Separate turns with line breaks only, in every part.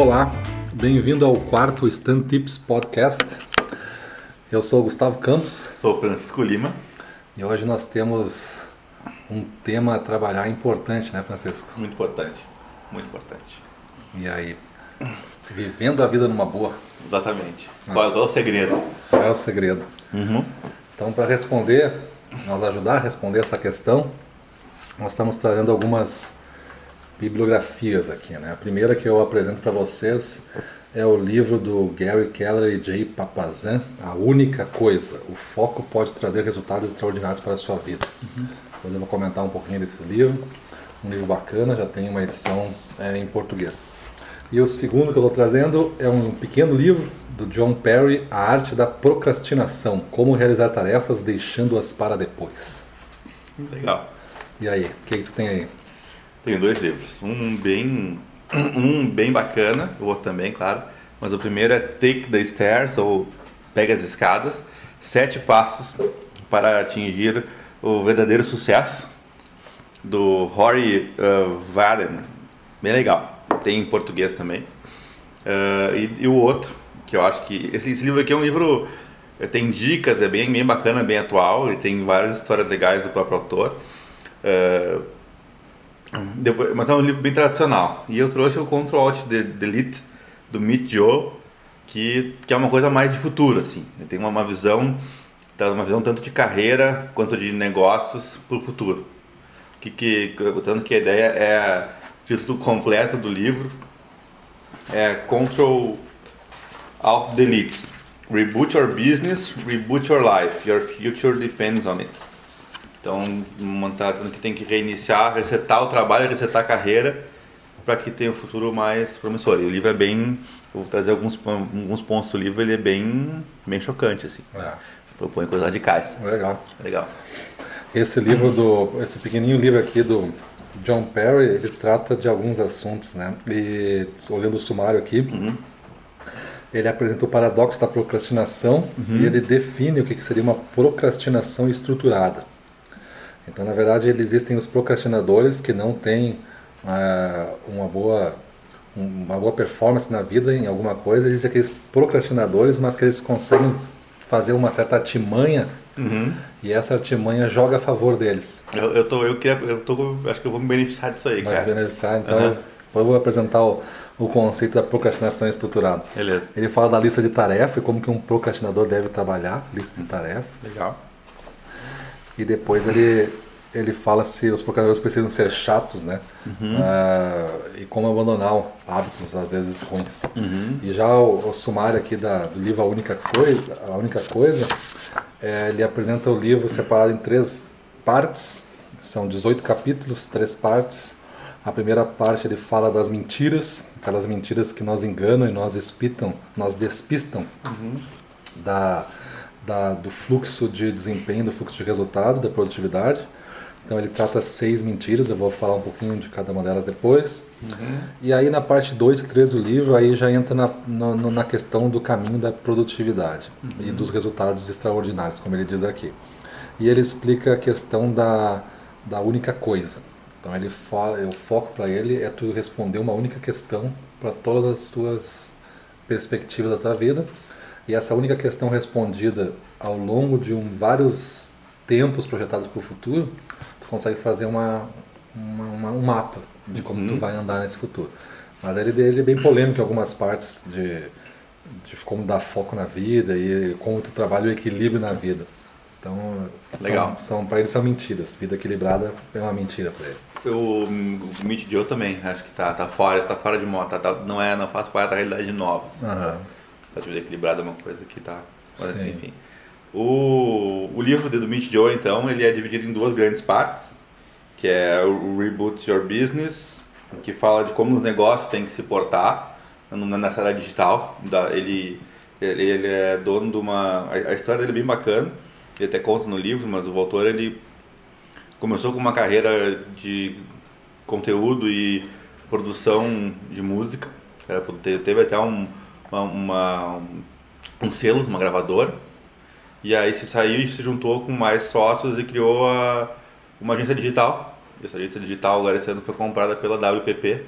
Olá, bem-vindo ao quarto Stand Tips Podcast. Eu sou o Gustavo Campos
Sou Francisco Lima.
e hoje nós temos um tema a trabalhar importante, né, Francisco?
Muito importante. Muito importante.
E aí, vivendo a vida numa boa,
Exatamente. Qual, qual é o segredo?
qual é o segredo?
Uhum.
Então, para responder, nos ajudar a responder essa questão, nós estamos trazendo algumas bibliografias aqui, né? A primeira que eu apresento para vocês é o livro do Gary Keller e Jay Papazan, A Única Coisa. O foco pode trazer resultados extraordinários para a sua vida. Depois eu vou comentar um pouquinho desse livro. Um livro bacana, já tem uma edição é, em português. E o segundo que eu estou trazendo é um pequeno livro do John Perry, A Arte da Procrastinação, Como Realizar Tarefas Deixando-as para Depois.
Legal.
E aí, o que, que tu tem aí?
Tenho dois livros. Um bem, um bem bacana, o outro também, claro. Mas o primeiro é Take the Stairs, ou Pega as Escadas. Sete passos para atingir o verdadeiro sucesso, do Rory uh, Vaden. Bem legal. Tem em português também. Uh, e, e o outro, que eu acho que... Esse, esse livro aqui é um livro... eh, Tem dicas, é bem, bem bacana, bem atual. E tem várias histórias legais do próprio autor. Uh, depois, mas é um livro bem tradicional. E eu trouxe o Control Alt de- Delete do Meet Joe, que, que é uma coisa mais de futuro, assim. Ele tem uma, uma visão, traz uma visão tanto de carreira quanto de negócios para o futuro. Que, que, tanto que a ideia é o título completo do livro é Control Alt Delete. Reboot your business, reboot your life. Your future depends on it. Então, está dizendo que tem que reiniciar, resetar o trabalho, resetar a carreira para que tenha um futuro mais promissor. E o livro é bem, vou trazer alguns, alguns pontos do livro, ele é bem, bem chocante, assim.
É,
Propõe coisas radicais.
legal.
Legal.
Esse livro do, esse pequenininho livro aqui do John Perry, ele trata de alguns assuntos, né? E olhando o sumário aqui, ele apresenta o paradoxo da procrastinação e ele define o que seria uma procrastinação estruturada. Então, na verdade, existem os procrastinadores que não têm ah, uma boa uma boa performance na vida em alguma coisa, existem aqueles procrastinadores, mas que eles conseguem fazer uma certa artimanha e essa artimanha joga a favor deles.
Eu, eu tô, eu queria, eu tô, acho que eu vou me beneficiar disso aí,
Vai
cara.
beneficiar, então
Aham.
eu vou apresentar o, o conceito da procrastinação estruturada.
Beleza.
Ele fala da lista de tarefa e como que um procrastinador deve trabalhar, lista de tarefa.
Legal.
E depois ele, ele fala se os procrastinadores precisam ser chatos, né? Ah, e como abandonar hábitos, às vezes, ruins. E já o, o sumário aqui da, do livro A Única Coisa, a única coisa é, ele apresenta o livro separado em três partes. São 18 capítulos, três partes. A primeira parte ele fala das mentiras, aquelas mentiras que nós enganam e nós despitam, nós despistam da, da- do fluxo de desempenho, do fluxo de resultado, da produtividade. Então ele trata seis mentiras, eu vou falar um pouquinho de cada uma delas depois. E aí na parte 2 e 3 do livro, aí já entra na, no- na questão do caminho da produtividade e dos resultados extraordinários, como ele diz aqui. E ele explica a questão da, da única coisa. Então ele fala, o foco para ele é tu responder uma única questão para todas as tuas perspectivas da tua vida. E essa única questão respondida ao longo de um, vários tempos projetados para o futuro, tu consegue fazer uma, uma- uma- um mapa de como tu vai andar nesse futuro. Mas ele, ele é bem polêmico em algumas partes de, de como dar foco na vida e como tu trabalha o equilíbrio na vida. Então,
Legal.
são, são para ele são mentiras. Vida equilibrada é uma mentira para ele.
O, o Meet Joe também, acho que tá, tá fora, está fora de moda, tá, tá- não é, não faz parte da realidade nova. assim.
Aham.
A vida equilibrada é uma coisa que tá. Mas,
Sim.
enfim. O, o livro do Meet Joe, então, ele é dividido em duas grandes partes, que é o Reboot Your Business, que fala de como os negócios têm que se portar nessa era digital. Da, ele, ele, ele é dono de uma... A, história dele é bem bacana, ele até conta no livro, mas o autor, ele começou com uma carreira de conteúdo e produção de música. Era, te- teve até um, uma, um, selo, uma gravadora. E aí se saiu e se juntou com mais sócios e criou a, uma agência digital. Essa agência digital agora esse ano foi comprada pela WPP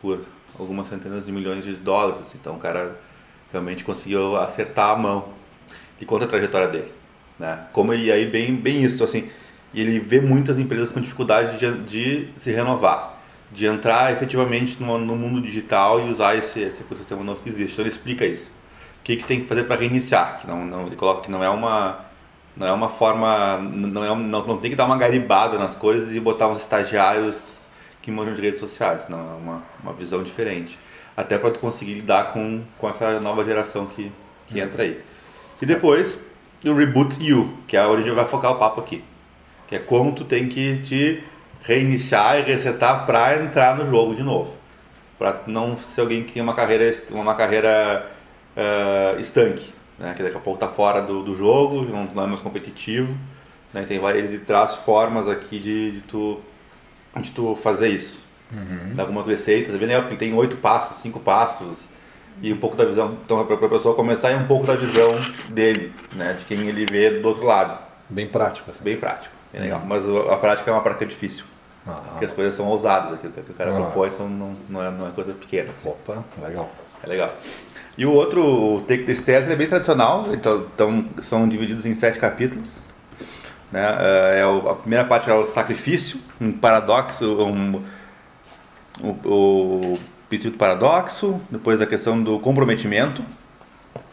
por algumas centenas de milhões de dólares. Então o cara realmente conseguiu acertar a mão. E conta a trajetória dele. Né? Como e aí bem, bem isso, assim, ele vê muitas empresas com dificuldade de, de se renovar, de entrar efetivamente no, no mundo digital e usar esse, esse ecossistema novo que existe. Então ele explica isso. O que, que tem que fazer para reiniciar? Que não, não, ele coloca que não é uma não é uma forma não, é, não, não tem que dar uma garibada nas coisas e botar uns estagiários que manjam de redes sociais. Não, é uma, uma visão diferente. Até para tu conseguir lidar com, com essa nova geração que, que entra aí. E depois, o Reboot You, que é onde a gente vai focar o papo aqui. Que é como tu tem que te reiniciar e resetar para entrar no jogo de novo. Para não ser alguém que tem uma carreira, uma carreira uh, estanque, né? que daqui a pouco tá fora do, do jogo, não, não é mais competitivo. Né? Tem, ele traz formas aqui de, de, tu, de tu fazer isso. Uhum. Algumas receitas, é bem legal porque tem oito passos, cinco passos, e um pouco da visão, então para a pessoa começar e um pouco da visão dele, né, de quem ele vê do outro lado.
Bem prático, assim.
Bem prático, bem legal. Uhum. Mas a prática é uma prática difícil. Ah, porque as coisas são ousadas, aquilo que o cara ah. propõe são, não, não, é, não é coisa pequena.
Assim. Opa, legal.
É legal. E o outro, o Take the Stairs, é bem tradicional, então, então são divididos em sete capítulos. Né? É, é a primeira parte é o sacrifício, um paradoxo, um, o, o princípio do paradoxo, depois a questão do comprometimento,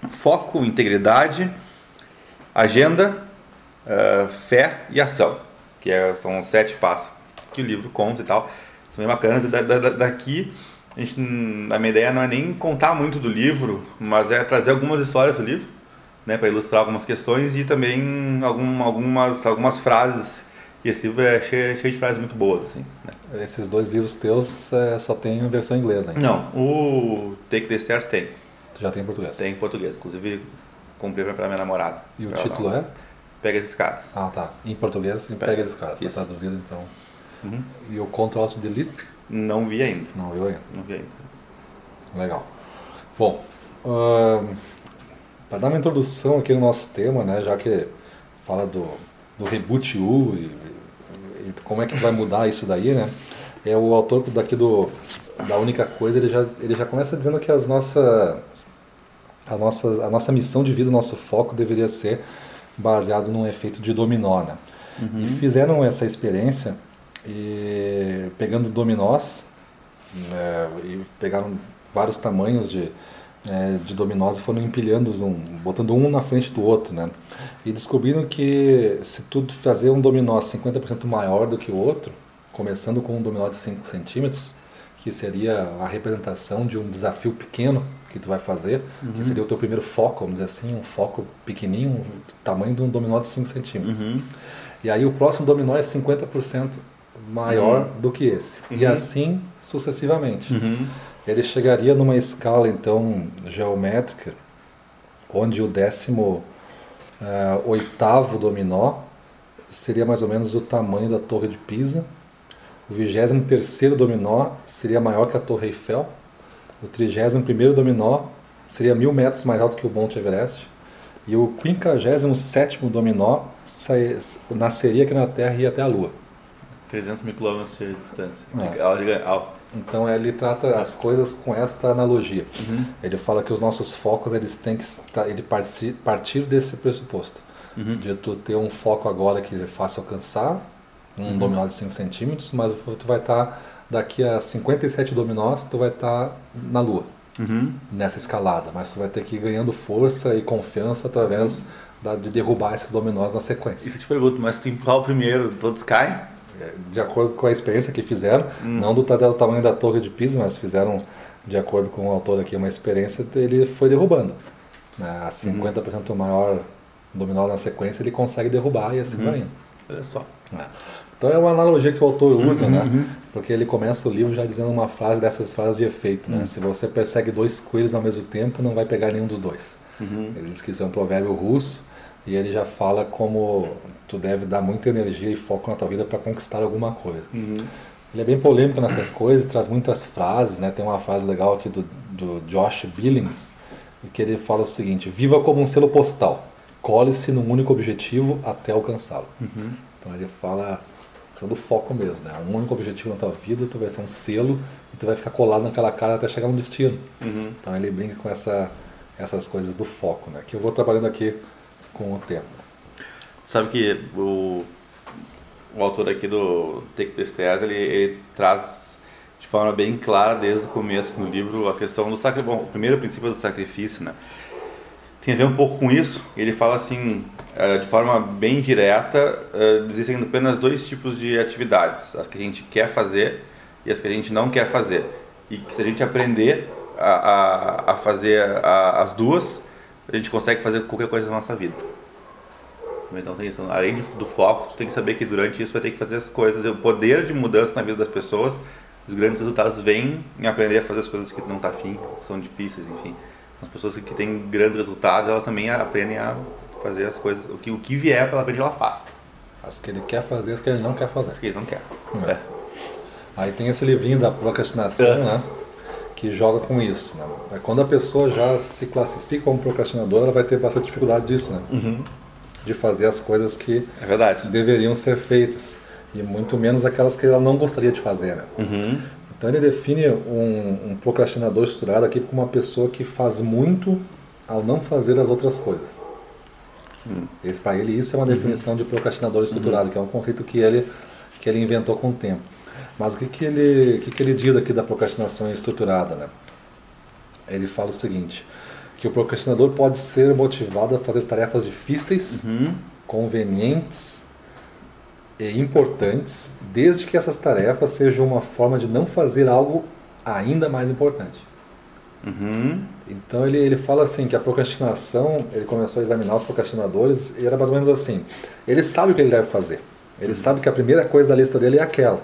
foco, integridade, agenda, uh, fé e ação, que é, são sete passos que o livro conta e tal. São bem bacanas. Da, da, daqui, a, gente, a minha ideia não é nem contar muito do livro, mas é trazer algumas histórias do livro, né, para ilustrar algumas questões e também algum, algumas, algumas frases e esse livro é cheio, cheio de frases muito boas, assim. Né?
Esses dois livros teus é, só tem versão inglesa ainda?
Não, o Take the Stairs tem.
Tu já tem em português?
Tem em português, inclusive comprei para minha namorada.
E o título é?
Pega as escadas.
Ah, tá. Em português, Pega, Pega as escadas. Foi traduzido, então. Uhum. E o Control Alt Delete?
Não vi ainda.
Não viu ainda?
Não vi ainda.
Legal. Bom, uh, para dar uma introdução aqui no nosso tema, né, já que fala do, do Reboot U e como é que vai mudar isso daí, né? É o autor daqui do da única coisa, ele já ele já começa dizendo que as nossa a nossa a nossa missão de vida, o nosso foco deveria ser baseado num efeito de dominó, né? Uhum. E fizeram essa experiência e pegando dominós né, e pegaram vários tamanhos de é, de dominós e foram empilhando, um, botando um na frente do outro, né? E descobriram que se tu fazer um dominó 50% maior do que o outro, começando com um dominó de 5 centímetros, que seria a representação de um desafio pequeno que tu vai fazer, uhum. que seria o teu primeiro foco, vamos dizer assim, um foco pequenininho, tamanho de um dominó de 5 centímetros. Uhum. E aí o próximo dominó é 50% maior uhum. do que esse. E uhum. assim sucessivamente. Uhum ele chegaria numa escala então geométrica, onde o décimo uh, oitavo dominó seria mais ou menos o tamanho da Torre de Pisa, o vigésimo terceiro dominó seria maior que a Torre Eiffel, o trigésimo primeiro dominó seria mil metros mais alto que o Monte Everest, e o quinquagésimo sétimo dominó nasceria aqui na Terra e ia até a Lua.
300 mil quilômetros de distância.
É. Então ele trata as coisas com esta analogia. Uhum. Ele fala que os nossos focos eles têm que estar, ele partir, partir desse pressuposto. Uhum. De tu ter um foco agora que é fácil alcançar, um uhum. dominó de 5 centímetros, mas tu vai estar tá, daqui a 57 dominós, tu vai estar tá na Lua. Uhum. Nessa escalada, mas tu vai ter que ir ganhando força e confiança através da, de derrubar esses dominós na sequência.
Isso eu te pergunto, mas tu empurrar o primeiro, todos caem?
De acordo com a experiência que fizeram, hum. não do, tamanho da torre de Pisa, mas fizeram, de acordo com o autor aqui, uma experiência, ele foi derrubando. Né? A 50% uhum. maior dominó na sequência, ele consegue derrubar e assim uhum. vai indo.
Olha só.
É. Então é uma analogia que o autor usa, uhum, né? Uhum. Porque ele começa o livro já dizendo uma frase dessas frases de efeito, né? Uhum. Se você persegue dois coelhos ao mesmo tempo, não vai pegar nenhum dos dois. Uhum. Ele diz que isso é um provérbio russo e ele já fala como tu deve dar muita energia e foco na tua vida para conquistar alguma coisa. Uhum. Ele é bem polêmico nessas coisas, traz muitas frases, né? Tem uma frase legal aqui do, do Josh Billings, que ele fala o seguinte: Viva como um selo postal, cole-se num único objetivo até alcançá-lo. Uhum. Então ele fala do foco mesmo, né? Um único objetivo na tua vida, tu vai ser um selo e tu vai ficar colado naquela cara até chegar no destino.
Uhum.
Então ele brinca com essa, essas coisas do foco, né? Que eu vou trabalhando aqui com o tempo.
Sabe que o, o autor aqui do Take the Stairs, ele, ele traz de forma bem clara desde o começo no livro a questão do sacrifício. Bom, o primeiro princípio do sacrifício, né? Tem a ver um pouco com isso. Ele fala assim, eh, de forma bem direta, eh, existem apenas dois tipos de atividades: as que a gente quer fazer e as que a gente não quer fazer. E que se a gente aprender a, a, a fazer a, as duas, a gente consegue fazer qualquer coisa na nossa vida. Então tem isso. Além do foco, tu tem que saber que durante isso vai ter que fazer as coisas. O poder de mudança na vida das pessoas, os grandes resultados vêm em aprender a fazer as coisas que não tá afim, que são difíceis, enfim. As pessoas que têm grandes resultados, elas também aprendem a fazer as coisas, o que, o que vier pela frente ela faz.
As que ele quer fazer, as que ele não quer fazer.
As que ele não quer.
É. Aí tem esse livrinho da procrastinação,
É.
né? Que joga com isso. Né? É Quando a pessoa já se classifica como procrastinadora, ela vai ter bastante dificuldade disso, né? De fazer as coisas que
É verdade.
deveriam ser feitas. E muito menos aquelas que ela não gostaria de fazer, né?
Uhum.
Então ele define um, um procrastinador estruturado aqui como uma pessoa que faz muito ao não fazer as outras coisas. Esse, Para ele isso é uma definição de procrastinador estruturado, que é um conceito que ele, que ele inventou com o tempo. Mas o que, que, ele, que, que ele diz aqui da procrastinação estruturada? Né? Ele fala o seguinte, que o procrastinador pode ser motivado a fazer tarefas difíceis,
Uhum.
convenientes e importantes, desde que essas tarefas sejam uma forma de não fazer algo ainda mais importante.
Uhum.
Então ele, ele fala assim que a procrastinação, ele começou a examinar os procrastinadores e era mais ou menos assim. Ele sabe o que ele deve fazer. Ele sabe que a primeira coisa da lista dele é aquela.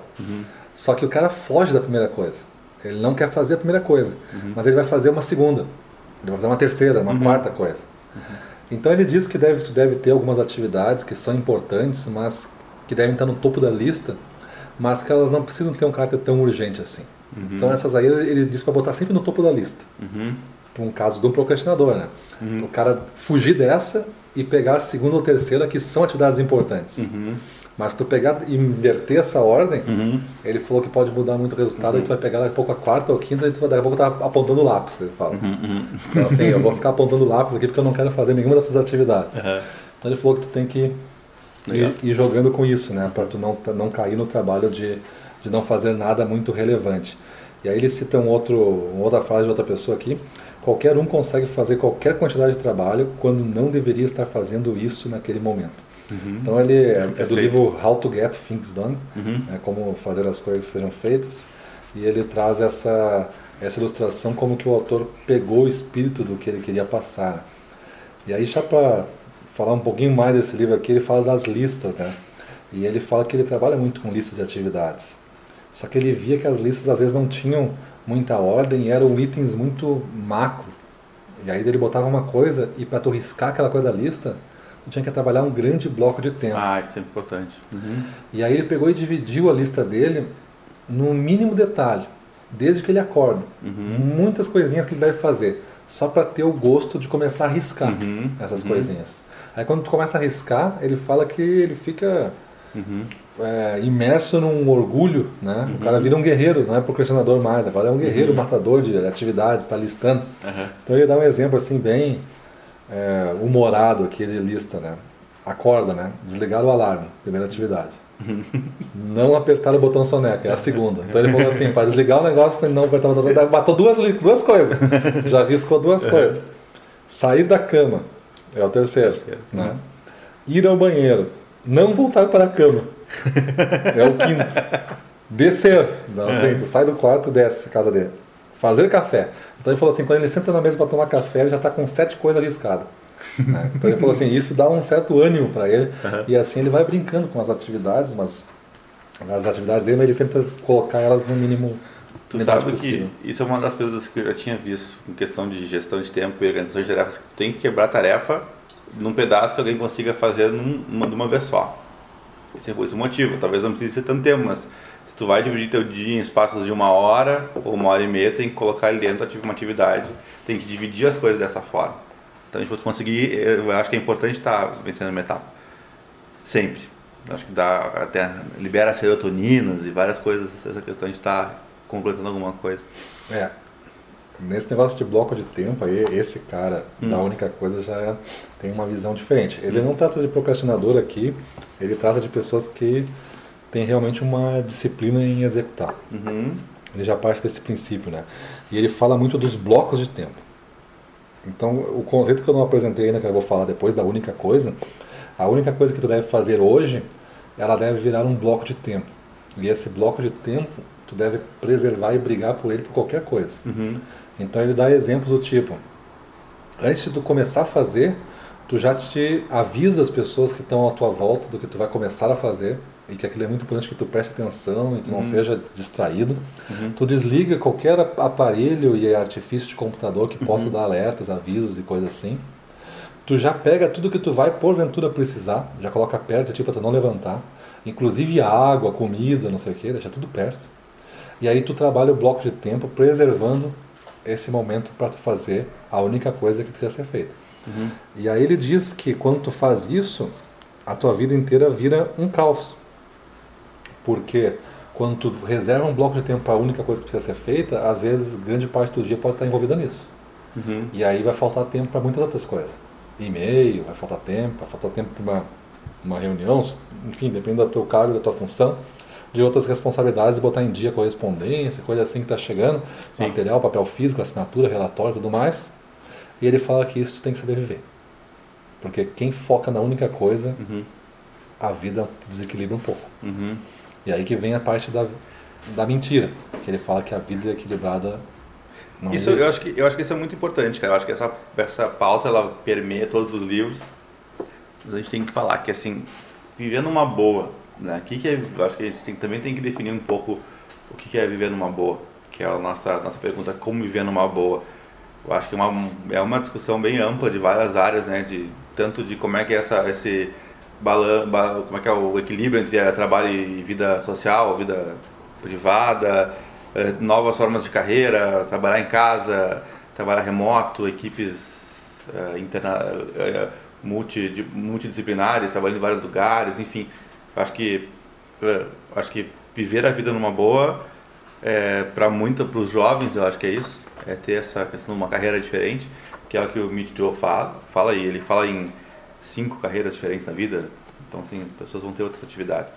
Só que o cara foge da primeira coisa. Ele não quer fazer a primeira coisa, mas ele vai fazer uma segunda. Ele vai fazer uma terceira, uma quarta coisa. Então ele diz que deve, deve ter algumas atividades que são importantes, mas que devem estar no topo da lista, mas que elas não precisam ter um caráter tão urgente assim. Então essas aí ele, ele diz para botar sempre no topo da lista
Uhum.
para um caso de um procrastinador, né? O cara fugir dessa e pegar a segunda ou terceira que são atividades importantes.
Uhum.
Mas tu pegar e inverter essa ordem,
Uhum.
ele falou que pode mudar muito o resultado, aí tu vai pegar daqui a pouco a quarta ou a quinta e tu vai daqui a pouco tá apontando o lápis, ele fala.
Uhum.
Então assim, eu vou ficar apontando lápis aqui porque eu não quero fazer nenhuma dessas atividades.
Uhum.
Então ele falou que tu tem que ir, ir jogando com isso, né? Para tu não, não cair no trabalho de, de não fazer nada muito relevante. E aí ele cita um outro, uma outra frase de outra pessoa aqui. Qualquer um consegue fazer qualquer quantidade de trabalho quando não deveria estar fazendo isso naquele momento. Então ele é, é do livro How to Get Things Done,
Uhum.
né, como fazer as coisas sejam feitas. E ele traz essa, essa ilustração como que o autor pegou o espírito do que ele queria passar. E aí já para falar um pouquinho mais desse livro aqui, ele fala das listas, né? E ele fala que ele trabalha muito com listas de atividades. Só que ele via que as listas às vezes não tinham muita ordem e eram itens muito macro. E aí ele botava uma coisa e para tu riscar aquela coisa da lista, tinha que trabalhar um grande bloco de tempo.
Ah, isso é importante. Uhum.
E aí ele pegou e dividiu a lista dele no mínimo detalhe, desde que ele acorda.
Uhum.
Muitas coisinhas que ele deve fazer, só para ter o gosto de começar a riscar
Uhum.
essas
Uhum.
coisinhas. Aí quando tu começa a riscar, ele fala que ele fica
Uhum.
é, imerso num orgulho, né? O cara vira um guerreiro, não é procrastinador mais, agora é um guerreiro, matador de atividades, está listando.
Uhum.
Então ele dá um exemplo assim bem é, humorado aqui de lista, né? Acorda, né? Desligar o alarme, primeira atividade. Não apertar o botão soneca, é a segunda. Então ele falou assim, para desligar o negócio não apertar o botão soneca, matou duas, duas coisas. Já riscou duas coisas. Sair da cama, é o terceiro.
Terceiro.
Né? Ir ao banheiro, não voltar para a cama, é o quinto. Descer, não, assim, tu sai do quarto, desce casa dele. Fazer café. Então ele falou assim, quando ele senta na mesa para tomar café, ele já está com sete coisas arriscadas. né? Então ele falou assim, isso dá um certo ânimo para ele. E assim ele vai brincando com as atividades, mas as atividades dele, ele tenta colocar elas no mínimo
Tu sabe
possível.
que isso é uma das coisas que eu já tinha visto em questão de gestão de tempo e organização de tarefas, que tu tem que quebrar a tarefa num pedaço que alguém consiga fazer num- numa, de uma vez só. Esse é esse é o motivo. Talvez não precise ser tanto tempo, mas se tu vai dividir teu dia em espaços de uma hora ou uma hora e meia, tem que colocar ali dentro ati- uma atividade, tem que dividir as coisas dessa forma. Então, para tu conseguir, eu acho que é importante estar vencendo uma etapa. Sempre. Acho que dá até libera serotoninas e várias coisas, essa questão de estar completando alguma coisa.
É. Nesse negócio de bloco de tempo aí, esse cara hum. da única coisa já tem uma visão diferente. Ele hum. não trata de procrastinador aqui, ele trata de pessoas que têm realmente uma disciplina em executar. Uhum. Ele já parte desse princípio, né? E ele fala muito dos blocos de tempo. Então, o conceito que eu não apresentei ainda, que eu vou falar depois da única coisa, a única coisa que tu deve fazer hoje, ela deve virar um bloco de tempo. E esse bloco de tempo, tu deve preservar e brigar por ele por qualquer coisa. Uhum. Então ele dá exemplos do tipo, antes de tu começar a fazer, tu já te avisa as pessoas que estão à tua volta do que tu vai começar a fazer e que aquilo é muito importante que tu preste atenção e tu não uhum. seja distraído. Uhum. Tu desliga qualquer aparelho e artifício de computador que possa uhum. dar alertas, avisos e coisas assim. Tu já pega tudo que tu vai porventura precisar, já coloca perto, tipo, para tu não levantar. Inclusive água, comida, não sei o que, deixa tudo perto. E aí tu trabalha o bloco de tempo preservando esse momento para tu fazer a única coisa que precisa ser feita. Uhum. E aí ele diz que quando tu faz isso, a tua vida inteira vira um caos. Porque quando tu reserva um bloco de tempo para a única coisa que precisa ser feita, às vezes grande parte do dia pode estar envolvida nisso. Uhum. E aí vai faltar tempo para muitas outras coisas. E-mail, vai faltar tempo, vai faltar tempo para uma, uma reunião, enfim, depende do teu cargo, da tua função de outras responsabilidades botar em dia correspondência, coisa assim que está chegando, Sim. material, papel físico, assinatura, relatório tudo mais. E ele fala que isso tu tem que saber viver. Porque quem foca na única coisa, uhum. a vida desequilibra um pouco. Uhum. E aí que vem a parte da, da mentira, que ele fala que a vida é equilibrada.
Não isso, eu acho que eu acho que isso é muito importante, cara. Eu acho que essa essa pauta ela permeia todos os livros. Mas a gente tem que falar que assim, vivendo uma boa, né? Aqui que é, eu acho que a gente tem, também tem que definir um pouco o que é viver numa boa, que é a nossa, nossa pergunta, como viver numa boa. Eu acho que é uma, é uma discussão bem ampla de várias áreas, né? De, tanto de como é que é essa, esse balan, como é que é o equilíbrio entre trabalho e vida social, vida privada, é, novas formas de carreira, trabalhar em casa, trabalhar remoto, equipes é, interna, é, multi, multidisciplinares, trabalhando em vários lugares, enfim. Acho que é, acho que viver a vida numa boa é, para muito para os jovens eu acho que é isso. É ter essa questão de uma carreira diferente que é o que o Meet Joe fala fala ele fala em cinco carreiras diferentes na vida então assim pessoas vão ter outras atividades.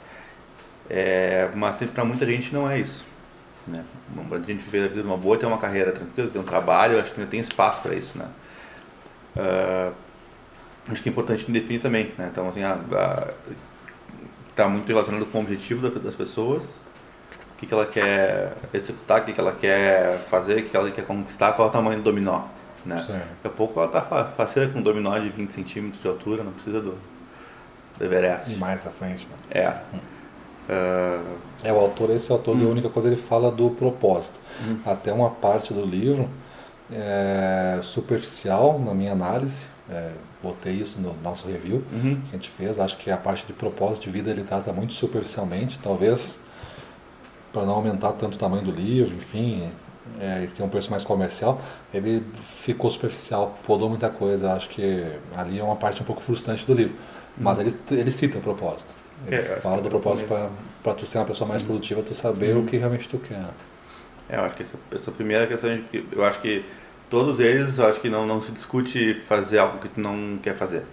É, mas para muita gente não é isso né? Para a gente viver a vida numa boa ter uma carreira tranquila ter um trabalho acho que ainda tem espaço para isso né? Uh, acho que é importante definir também né? Então assim está muito relacionado com o objetivo das pessoas, o que, que ela quer executar, o que, que ela quer fazer, o que ela quer conquistar, qual é o tamanho do dominó. Né? Daqui a pouco ela está faceira com um dominó de 20 centímetros de altura, não precisa do, do Everest.
Mais à frente, né?
É. Hum.
Uh... É, o autor, esse autor, hum. a única coisa, ele fala do propósito. Hum. Até uma parte do livro é, superficial, na minha análise, é, botei isso no nosso review uhum. que a gente fez. Acho que a parte de propósito de vida ele trata muito superficialmente, talvez para não aumentar tanto o tamanho do livro, enfim, é, ter um preço mais comercial, ele ficou superficial, podou muita coisa. Acho que ali é uma parte um pouco frustrante do livro. Mas uhum. ele, ele cita o propósito. Ele é, fala do é propósito para tu ser uma pessoa mais uhum. produtiva, tu saber uhum. o que realmente tu quer.
É, eu acho que essa, essa primeira questão, eu acho que todos eles, eu acho que não, não se discute fazer algo que tu não quer fazer.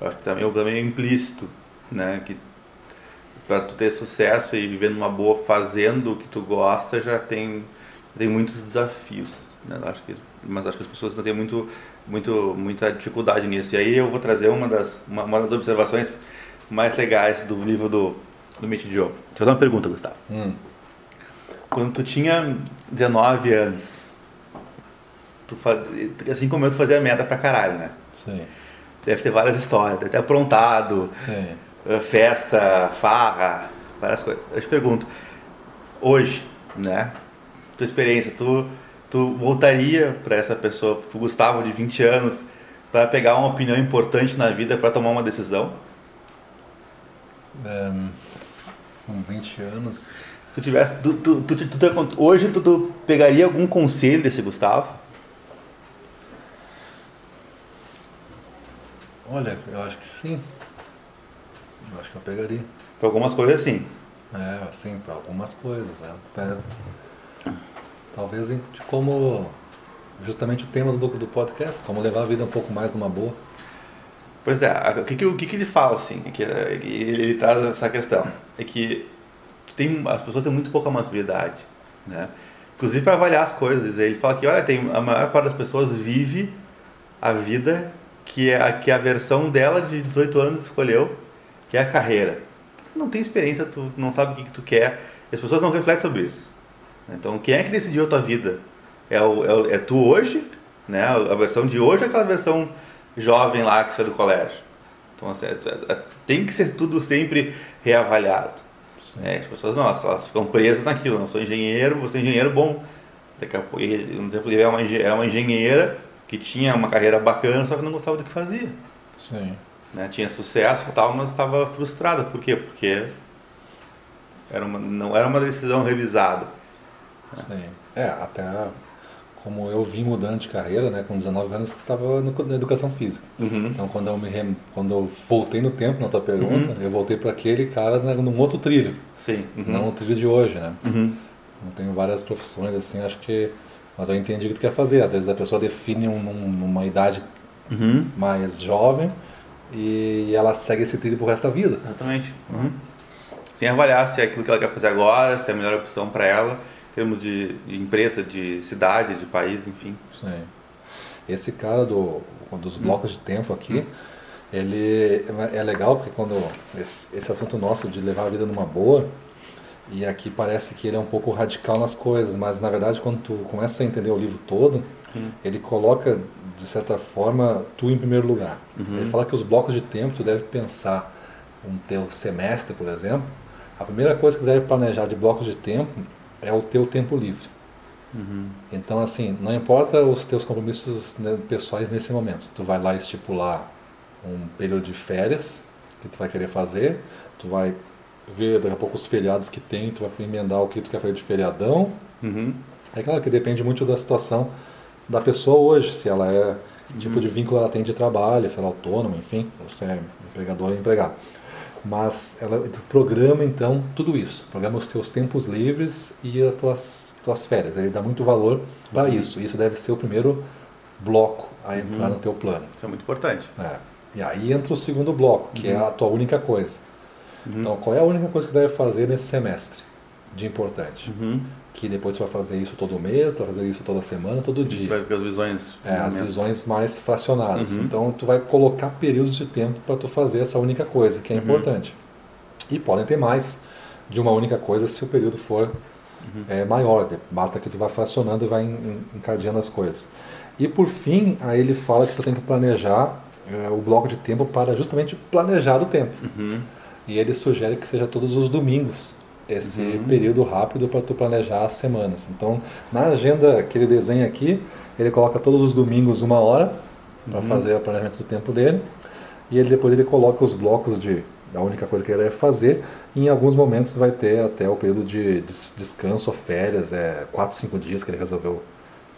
Eu acho que também, também é implícito, né? Que para tu ter sucesso e viver numa boa fazendo o que tu gosta já tem tem muitos desafios, né? acho que mas acho que as pessoas não têm muito muito muita dificuldade nisso. E aí eu vou trazer uma das uma, uma das observações mais legais do livro do do Mitch Joe. Deixa eu fazer uma pergunta, Gustavo. Hum. Quando tu tinha 19 anos, tu faz, assim como eu, tu fazia merda pra caralho, né?
Sim.
Deve ter várias histórias, deve ter aprontado, Sim. Eh, festa, farra, várias coisas. Eu te pergunto, hoje, né? Tua experiência, tu, tu voltaria para essa pessoa, pro Gustavo de 20 anos, para pegar uma opinião importante na vida para tomar uma decisão?
Um, com 20 anos.
Se tu tivesse. Tu, tu, tu, hoje tu, pegaria algum conselho desse Gustavo?
Olha, eu acho que sim. Eu acho que eu pegaria.
Para algumas coisas, sim.
É, sim, para algumas coisas. Né? É, talvez de como. Justamente o tema do, do podcast, como levar a vida um pouco mais numa boa.
Pois é, o que, que, o que, que ele fala, assim? É que ele, ele traz essa questão. É que tem, as pessoas têm muito pouca maturidade, né? Inclusive para avaliar as coisas. Ele fala que, olha, tem, a maior parte das pessoas vive a vida que é a, que a versão dela de 18 anos escolheu, que é a carreira. Não tem experiência, tu não sabe o que, que tu quer. As pessoas não refletem sobre isso. Então, quem é que decidiu a tua vida? É, o, é, o, é tu hoje, né? A versão de hoje é aquela versão jovem lá que saiu do colégio. Então, assim, é, é, tem que ser tudo sempre reavaliado. É, as pessoas, nossa, elas ficam presas naquilo. Não sou engenheiro, vou ser engenheiro bom. Daqui a pouco, um exemplo é uma, é uma engenheira que tinha uma carreira bacana, só que não gostava do que fazia.
Sim.
Né? Tinha sucesso e tal, mas estava frustrada. Por quê? Porque era uma, não era uma decisão revisada.
Sim. É, até como eu vim mudando de carreira, né, com 19 anos estava na educação física.
Uhum.
Então quando eu me rem... quando eu voltei no tempo na tua pergunta, uhum. eu voltei para aquele cara né, num outro trilho.
Sim. Uhum.
Não o trilho de hoje, né?
Uhum.
Eu tenho várias profissões assim, acho que mas eu entendi o que tu quer fazer. Às vezes a pessoa define um, numa idade
uhum.
mais jovem e ela segue esse trilho pro resto da vida.
Exatamente. Uhum. Sem avaliar se é aquilo que ela quer fazer agora, se é a melhor opção para ela termos de, de empresa, de cidade, de país, enfim.
Sim. Esse cara do, dos blocos de tempo aqui, ele é legal porque quando esse, esse assunto nosso de levar a vida numa boa, e aqui parece que ele é um pouco radical nas coisas, mas na verdade quando tu começa a entender o livro todo,
uhum.
ele coloca de certa forma tu em primeiro lugar.
Uhum.
Ele fala que os blocos de tempo tu deve pensar um teu semestre, por exemplo, a primeira coisa que tu deve planejar de blocos de tempo é o teu tempo livre.
Uhum.
Então, assim, não importa os teus compromissos né, pessoais nesse momento. Tu vai lá estipular um período de férias que tu vai querer fazer, tu vai ver daqui a pouco os feriados que tem, tu vai emendar o que tu quer fazer de feriadão.
Uhum.
É claro que depende muito da situação da pessoa hoje, se ela é que tipo de vínculo ela tem de trabalho, se ela é autônoma, enfim, se é empregador ou empregado. Mas ela programa então tudo isso, programa os teus tempos livres e as tuas, tuas férias. Ele dá muito valor para
Uhum.
isso. Isso deve ser o primeiro bloco a entrar
Uhum.
no teu plano.
Isso é muito importante.
É. E aí entra o segundo bloco, que é a tua única coisa.
Uhum.
Então, qual é a única coisa que tu deve fazer nesse semestre de importante? Que depois tu vai fazer isso todo mês, tu vai fazer isso toda semana, todo dia.
vai as visões.
É, as visões mais fracionadas.
Uhum.
Então, tu vai colocar períodos de tempo para tu fazer essa única coisa, que é
Uhum.
importante. E podem ter mais de uma única coisa se o período for
Uhum.
é, maior. Basta que tu vá fracionando e vai en- en- encadeando as coisas. E por fim, aí ele fala que tu tem que planejar é, o bloco de tempo para justamente planejar o tempo.
Uhum.
E ele sugere que seja todos os domingos esse
Uhum.
período rápido para tu planejar as semanas. Então, na agenda que ele desenha aqui, ele coloca todos os domingos uma hora para
Uhum.
fazer o planejamento do tempo dele. E ele depois ele coloca os blocos de da única coisa que ele deve fazer. E em alguns momentos vai ter até o período de des- descanso ou férias, é quatro, cinco dias que ele resolveu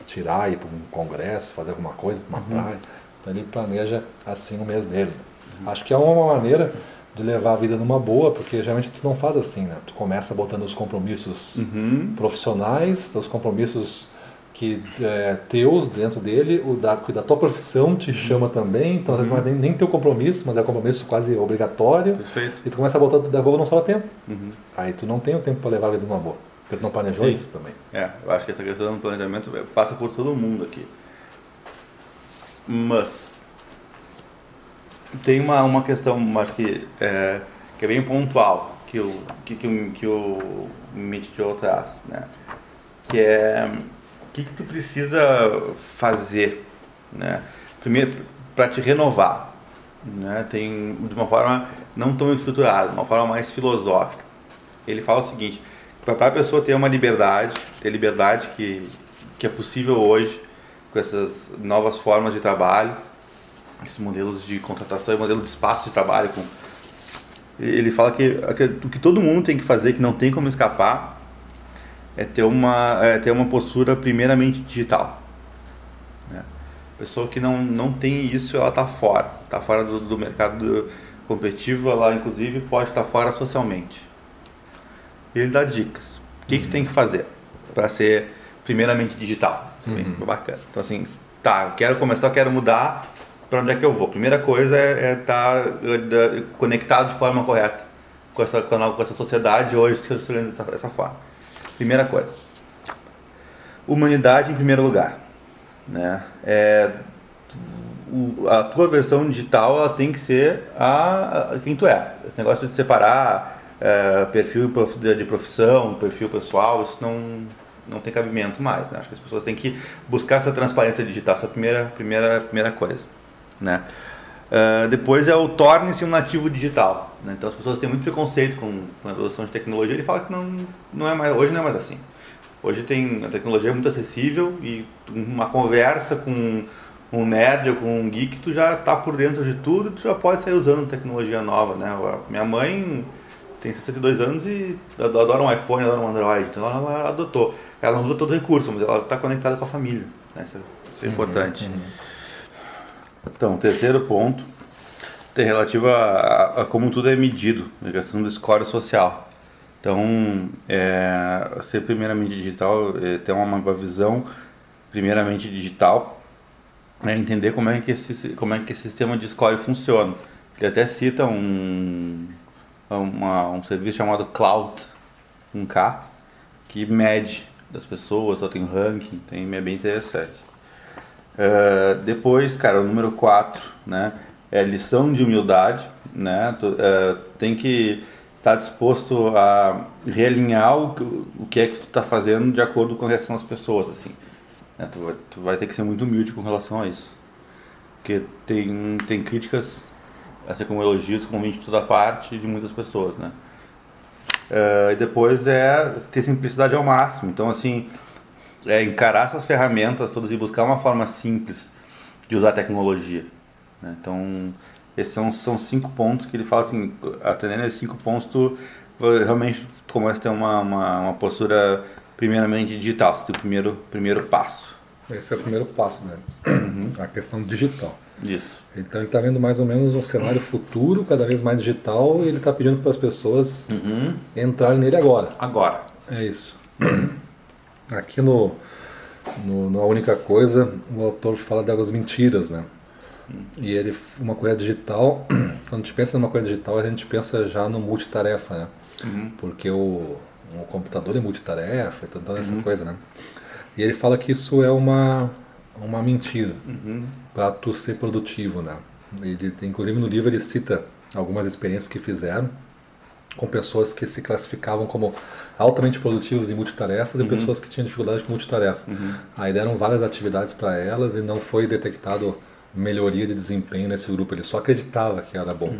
tirar, ir para um congresso, fazer alguma coisa, para uma
Uhum.
praia. Então ele planeja assim o mês dele. Acho que é uma maneira de levar a vida numa boa, porque geralmente tu não faz assim, né? Tu começa botando os compromissos
Uhum.
profissionais, os compromissos que é, teus dentro dele, o da, que da tua profissão te chama também, então às vezes não é nem, nem teu compromisso, mas é um compromisso quase obrigatório,
Perfeito.
e tu começa a botar tudo da boa não sobra tempo.
Uhum.
Aí tu não tem o tempo para levar a vida numa boa, porque tu não planejou
Sim.
isso também.
É, eu acho que essa questão do planejamento passa por todo mundo aqui. Mas tem uma, uma questão, acho que é, que é bem pontual que o que, que, o- que o Joe traz, né? Que é o que, que tu precisa fazer, né? Primeiro para te renovar, né? Tem de uma forma não tão estruturada, uma forma mais filosófica. Ele fala o seguinte: para a pessoa ter uma liberdade, ter liberdade que, que é possível hoje com essas novas formas de trabalho, esses modelos de contratação e modelo de espaço de trabalho. Com, ele fala que, que o que todo mundo tem que fazer, que não tem como escapar, é ter uma, é ter uma postura primeiramente digital. Né? Pessoa que não, não tem isso, ela está fora, está fora do, do mercado do, competitiva, ela inclusive pode estar fora socialmente. Ele dá dicas. O que, que tem que fazer para ser primeiramente digital? Isso é bem
Uhum.
bacana. Então assim, tá, quero começar, quero mudar, para onde é que eu vou? Primeira coisa é estar conectado de forma correta com essa, com essa sociedade hoje se organiza dessa, dessa forma. Primeira coisa. Humanidade em primeiro lugar. Né? É, o- a tua versão digital ela tem que ser a, a- quem tu é. Esse negócio de separar é, perfil de profissão, perfil pessoal, isso não, não tem cabimento mais. Né? Acho que as pessoas têm que buscar essa transparência digital, essa é primeira, primeira, primeira coisa. Né? É, depois é o torne-se um nativo digital. Né? Então as pessoas têm muito preconceito com, com a adoção de tecnologia. Ele fala que não, não é mais, hoje não é mais assim. Hoje tem a tecnologia é muito acessível e uma conversa com um nerd ou com um geek, tu já tá por dentro de tudo, tu já pode sair usando tecnologia nova, né? Minha mãe tem 62 anos e adora um iPhone, adora um Android, então ela, ela adotou. Ela não usa todo recurso, mas ela está conectada com a família, né? Isso, é- isso é importante. Então, terceiro ponto tem relativo a, a- a como tudo é medido, a questão do score social. Então, é, ser primeiramente digital, é, ter uma, uma visão primeiramente digital, é entender como é que esse como é que esse sistema de score funciona. Ele até cita um uma- um serviço chamado Cloud, um K, que mede das pessoas, só tem ranking, tem, é bem interessante. Uh, depois, cara, o número 4, né? É lição de humildade, né? Tu, uh, tem que estar disposto a realinhar o, o que é que tu está fazendo de acordo com a reação das pessoas, assim. né? Tu, vai, tu vai ter que ser muito humilde com relação a isso. Porque tem, tem críticas, assim como elogios, como vêm de toda parte de muitas pessoas, né? Uh, e depois é ter simplicidade ao máximo. Então, assim, é encarar essas ferramentas todas e buscar uma forma simples de usar a tecnologia. né? Então, esses são, são cinco pontos que ele fala assim, atendendo esses cinco pontos, tu realmente tu começa a ter uma, uma, uma postura primeiramente digital, esse é o primeiro, primeiro passo.
Esse é o primeiro passo, né? A questão digital.
Isso.
Então ele está vendo mais ou menos um cenário futuro, cada vez mais digital, e ele está pedindo para as pessoas
Uhum.
entrarem nele agora.
Agora.
É isso. Aqui no, no, no A Única Coisa, o autor fala das mentiras, né? E ele, uma coisa digital, quando a gente pensa numa coisa digital, a gente pensa já no multitarefa, né?
Uhum.
Porque o, o computador é multitarefa e toda essa coisa, né? E ele fala que isso é uma, uma mentira
Uhum.
para tu ser produtivo, né? Ele, inclusive no livro ele cita algumas experiências que fizeram com pessoas que se classificavam como altamente produtivas em multitarefas e pessoas que tinham dificuldade com multitarefa. Aí deram várias atividades para elas e não foi detectado melhoria de desempenho nesse grupo. Ele só acreditava que era bom,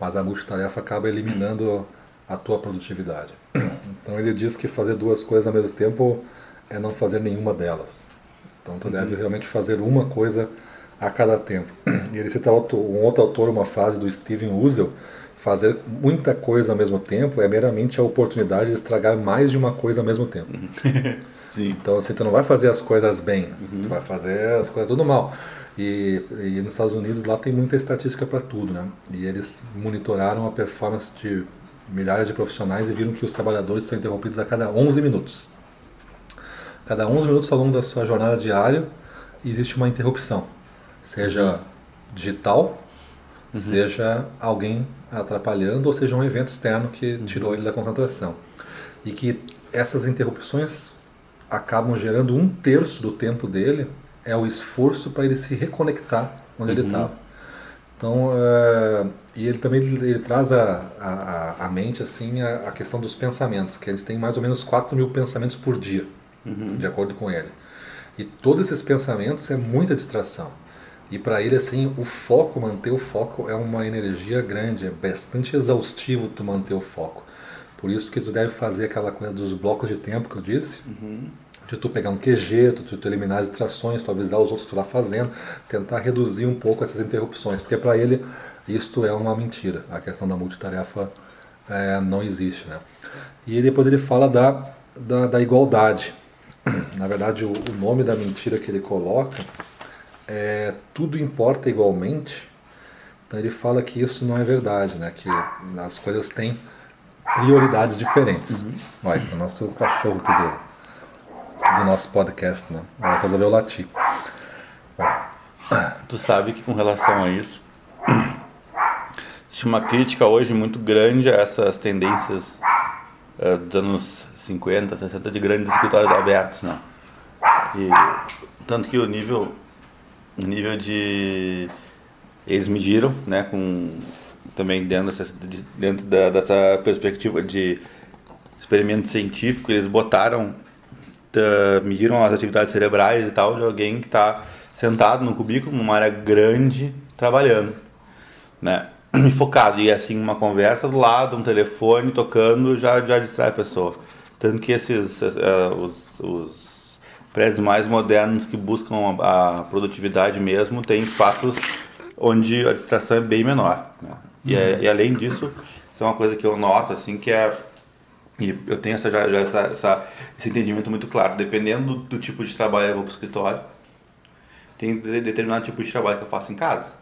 mas a multitarefa acaba eliminando a tua produtividade. Então ele diz que fazer duas coisas ao mesmo tempo é não fazer nenhuma delas. Então tu deve realmente fazer uma coisa a cada tempo. E ele cita um outro autor, uma frase do Steven Uzel, fazer muita coisa ao mesmo tempo é meramente a oportunidade de estragar mais de uma coisa ao mesmo tempo.
Sim.
Então assim, tu não vai fazer as coisas bem, tu vai fazer as coisas tudo mal. E, e nos Estados Unidos lá tem muita estatística para tudo, né? E eles monitoraram a performance de milhares de profissionais e viram que os trabalhadores são interrompidos a cada 11 minutos. Cada 11 minutos ao longo da sua jornada diária existe uma interrupção, seja digital, seja alguém atrapalhando ou seja um evento externo que tirou ele da concentração. E que essas interrupções acabam gerando um terço do tempo dele é o esforço para ele se reconectar onde ele estava. Então, é, e ele também ele, ele traz a, a, a mente assim a, a questão dos pensamentos, que eles têm mais ou menos 4 mil pensamentos por dia, de acordo com ele. E todos esses pensamentos é muita distração. E para ele, assim, o foco, manter o foco é uma energia grande, é bastante exaustivo tu manter o foco. Por isso que tu deve fazer aquela coisa dos blocos de tempo que eu disse, de tu pegar um QG, tu, tu eliminar as distrações, tu avisar os outros que tu está fazendo, tentar reduzir um pouco essas interrupções, porque para ele isto é uma mentira. A questão da multitarefa é, não existe, né? E depois ele fala da, da, da igualdade. Na verdade, o, o nome da mentira que ele coloca é tudo importa igualmente. Então ele fala que isso não é verdade, né? Que as coisas têm prioridades diferentes. Uhum. Olha, esse é o nosso cachorro aqui do, do nosso podcast, né? Ela resolveu latir.
Tu sabe que com relação a isso, existe uma crítica hoje muito grande a essas tendências uh, dos anos 50, 60 de grandes escritórios abertos, né? E, tanto que o nível, o nível de eles mediram, né, com também dentro dessa, dentro da, dessa perspectiva de experimento científico, eles botaram, da, mediram as atividades cerebrais e tal de alguém que está sentado no cubículo, numa área grande, trabalhando, né, e focado. E assim, uma conversa do lado, um telefone tocando, já, já distrai a pessoa. Tanto que esses, uh, os, os prédios mais modernos que buscam a, produtividade mesmo, têm espaços onde a distração é bem menor. Né? E, é, e, além disso, isso é uma coisa que eu noto, assim, que é. E eu tenho essa, já, já essa, essa, esse entendimento muito claro. Dependendo do, do tipo de trabalho que eu vou para o escritório, tem determinado tipo de trabalho que eu faço em casa.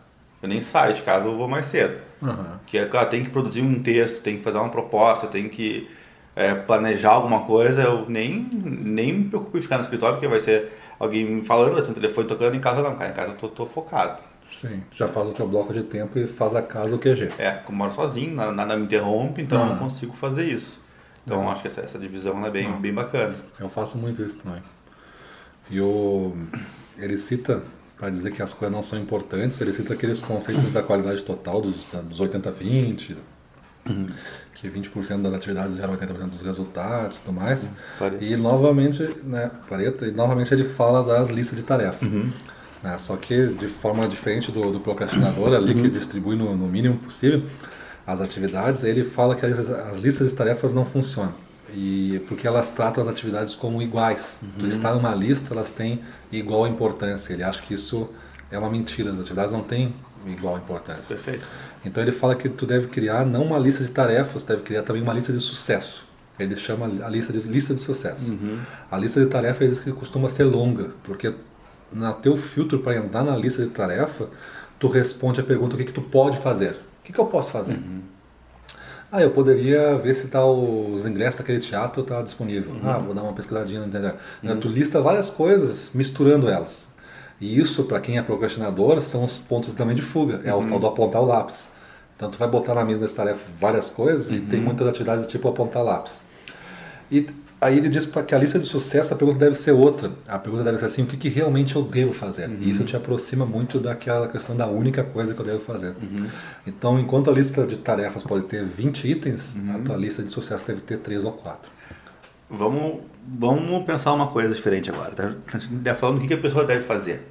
Eu nem saio de casa, eu vou mais cedo. Uhum. Que é, cara, tem que produzir um texto, tem que fazer uma proposta, tem que é, planejar alguma coisa. Eu nem, nem me preocupo em ficar no escritório, porque vai ser alguém falando, vai ter um telefone tocando. Em casa não, cara. Em casa eu tô, tô focado.
Sim, já faz o teu bloco de tempo e faz a casa o QG.
É, como moro sozinho, nada, me interrompe, então eu não consigo fazer isso. Então acho que essa, essa divisão é bem, bem bacana.
Eu faço muito isso também. E o, ele cita, para dizer que as coisas não são importantes, ele cita aqueles conceitos da qualidade total dos, dos 80-20, uhum. Que 20% das atividades geram 80% dos resultados e tudo mais. Uhum. E novamente, né, Pareto, e novamente ele fala das listas de tarefas. Uhum. Né? Só que de forma diferente do, do procrastinador ali, uhum. que distribui no, no, mínimo possível as atividades, ele fala que as, as, listas de tarefas não funcionam. E porque elas tratam as atividades como iguais. Uhum. Tu está numa lista, elas têm igual importância. Ele acha que isso é uma mentira, as atividades não têm igual importância.
Perfeito.
Então ele fala que tu deve criar não uma lista de tarefas, deve criar também uma lista de sucesso. Ele chama a lista de lista de sucesso. Uhum. A lista de tarefas ele diz que costuma ser longa, porque no teu filtro para entrar na lista de tarefa, tu responde a pergunta o que, que tu pode fazer. O que, que eu posso fazer? Uhum. Ah, eu poderia ver se tá os ingressos daquele teatro tá disponível. Uhum. Ah, vou dar uma pesquisadinha, entendeu? Uhum. Tu lista várias coisas misturando elas. E isso, para quem é procrastinador, são os pontos também de fuga. É o tal do apontar o lápis. Então, tu vai botar na mesa das tarefas várias coisas e tem muitas atividades tipo apontar lápis. E Aí ele diz que a lista de sucesso, a pergunta deve ser outra. A pergunta deve ser assim, o que, que realmente eu devo fazer? Uhum. E isso te aproxima muito daquela questão da única coisa que eu devo fazer. Uhum. Então, enquanto a lista de tarefas pode ter 20 itens, uhum. a tua lista de sucesso deve ter 3 ou 4.
Vamos, vamos pensar uma coisa diferente agora. Tá, tá falando o que, a pessoa deve fazer.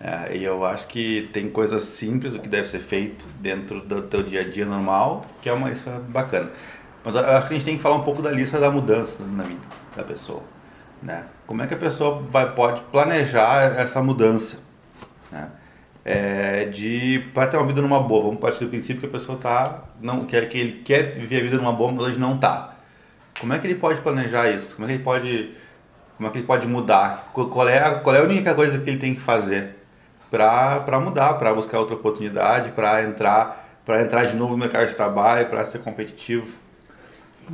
É, e eu acho que tem coisas simples do que deve ser feito dentro do teu dia a dia normal, que é uma isso é bacana. Mas eu acho que a gente tem que falar um pouco da lista da mudança na vida da pessoa. Né? Como é que a pessoa vai, pode planejar essa mudança? Né? É, de para ter uma vida numa boa. Vamos partir do princípio que a pessoa tá não quer que ele quer viver a vida numa boa, mas hoje não tá. Como é que ele pode planejar isso? Como é que ele pode como é que ele pode mudar? Qual é a, qual é a única coisa que ele tem que fazer para mudar, para buscar outra oportunidade, para entrar para entrar de novo no mercado de trabalho, para ser competitivo?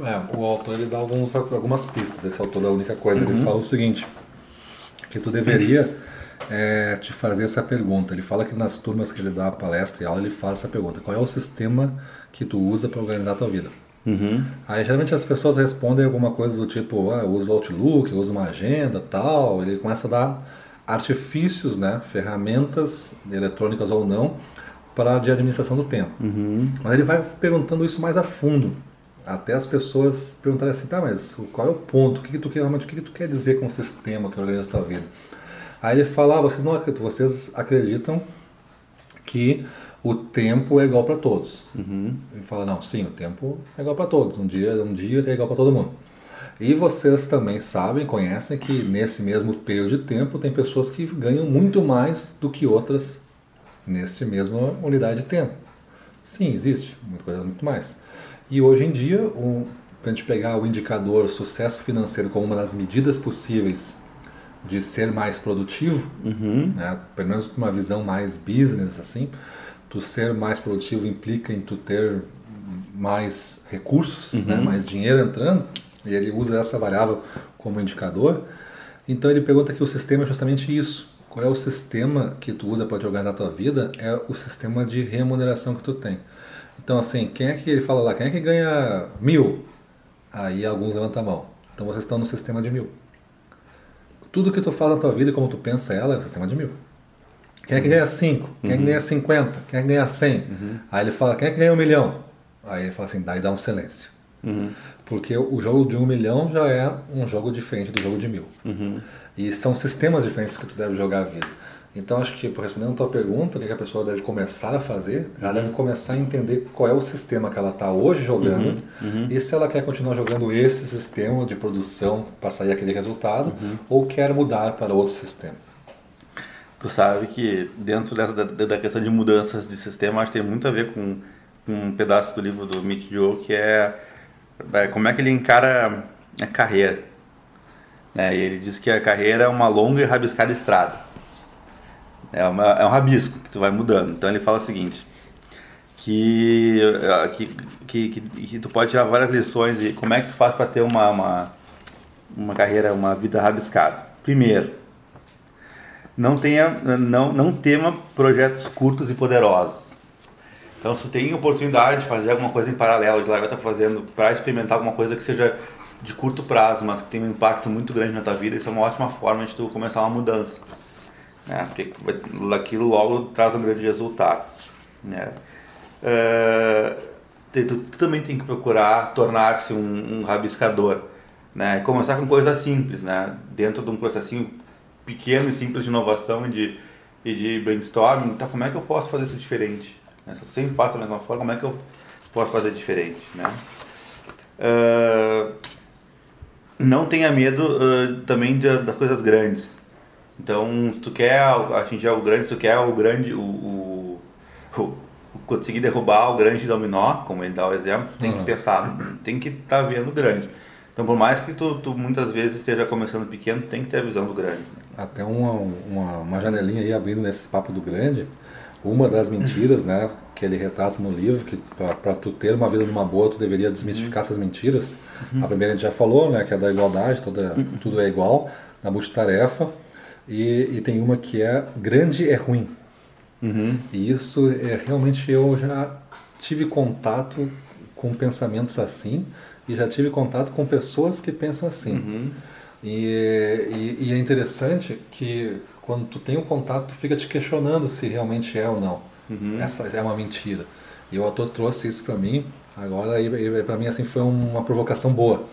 É, o autor ele dá alguns, algumas pistas, esse autor da única coisa. Uhum. Ele fala o seguinte, que tu deveria é, te fazer essa pergunta. Ele fala que nas turmas que ele dá a palestra e aula, ele faz essa pergunta. Qual é o sistema que tu usa para organizar a tua vida? Uhum. Aí geralmente as pessoas respondem alguma coisa do tipo, ah, eu uso o Outlook, eu uso uma agenda, tal. Ele começa a dar artifícios, né, ferramentas eletrônicas ou não, para de administração do tempo. Uhum. Mas ele vai perguntando isso mais a fundo até as pessoas perguntarem assim, tá, mas qual é o ponto? O que, que tu quer realmente, o que, que tu quer dizer com o sistema que organiza a tua vida? Aí ele fala, ah, vocês não acreditam, vocês acreditam que o tempo é igual para todos. Uhum. Ele fala, não, sim, o tempo é igual para todos. Um dia, um dia é igual para todo mundo. E vocês também sabem, conhecem que nesse mesmo período de tempo tem pessoas que ganham muito mais do que outras nesse mesma unidade de tempo. Sim, existe, muita coisa muito mais. E hoje em dia, um, para a gente pegar o indicador sucesso financeiro como uma das medidas possíveis de ser mais produtivo, uhum. né, pelo menos com uma visão mais business assim, tu ser mais produtivo implica em tu ter mais recursos, né, uhum. né, mais dinheiro entrando, e ele usa essa variável como indicador. Então ele pergunta que o sistema é justamente isso. Qual é o sistema que tu usa para te organizar a tua vida? É o sistema de remuneração que tu tem. Então assim, quem é que ele fala lá? Quem é que ganha mil? Aí alguns levantam a mão. Então vocês estão no sistema de mil. Tudo que tu faz na tua vida e como tu pensa ela é o sistema de mil. Quem é que ganha 5? Quem é que uhum. ganha 50? Quem é que ganha 100? Uhum. Aí ele fala, quem é que ganha um milhão? Aí ele fala assim, daí dá um silêncio. Uhum. Porque o jogo de um milhão já é um jogo diferente do jogo de mil. Uhum. E são sistemas diferentes que tu deve jogar a vida. Então acho que, respondendo a tua pergunta, o que a pessoa deve começar a fazer, ela deve começar a entender qual é o sistema que ela está hoje jogando uhum, uhum. e se ela quer continuar jogando esse sistema de produção para sair aquele resultado uhum. ou quer mudar para outro sistema.
Tu sabe que dentro dessa, da, da questão de mudanças de sistema, acho que tem muito a ver com, com um pedaço do livro do Mitch Joe, que é, é como é que ele encara a carreira. Né? E ele diz que a carreira é uma longa e rabiscada estrada. É, uma, é um rabisco que tu vai mudando. Então ele fala o seguinte, que, que, que, que, que tu pode tirar várias lições e como é que tu faz para ter uma, uma, uma carreira, uma vida rabiscada. Primeiro, não tenha, não, não tema projetos curtos e poderosos. Então, se tem oportunidade de fazer alguma coisa em paralelo, de largar tá fazendo para experimentar alguma coisa que seja de curto prazo, mas que tenha um impacto muito grande na tua vida, isso é uma ótima forma de tu começar uma mudança né? porque aquilo logo traz um grande resultado. Né? Uh, tu, tu, também tem que procurar tornar-se um, um, rabiscador, né? começar com coisas simples, né? dentro de um processinho pequeno e simples de inovação e de, e de brainstorming, então como é que eu posso fazer isso diferente? Né? Se eu sempre faço da mesma forma, como é que eu posso fazer diferente? Né? Uh, não tenha medo uh, também de, das coisas grandes. Então, se tu quer atingir algo grande, se tu quer o grande, o, o, o conseguir derrubar o grande dominó, como ele dá o exemplo, tu tem uhum. que pensar, tem que estar tá vendo grande. Então, por mais que tu, tu, muitas vezes esteja começando pequeno, tem que ter a visão do grande.
Até uma, uma, uma janelinha aí abrindo nesse papo do grande, uma das mentiras, né, que ele retrata no livro, que para tu ter uma vida numa boa, tu deveria desmistificar uhum. essas mentiras. Uhum. A primeira a gente já falou, né, que é da igualdade, toda, uhum. tudo é igual, na multitarefa. E, e tem uma que é grande é ruim. Uhum. E isso é realmente eu já tive contato com pensamentos assim e já tive contato com pessoas que pensam assim. Uhum. E, e, e, é interessante que quando tu tem um contato, tu fica te questionando se realmente é ou não. Uhum. Essa é uma mentira. E o autor trouxe isso para mim. Agora, para mim, assim, foi uma provocação boa.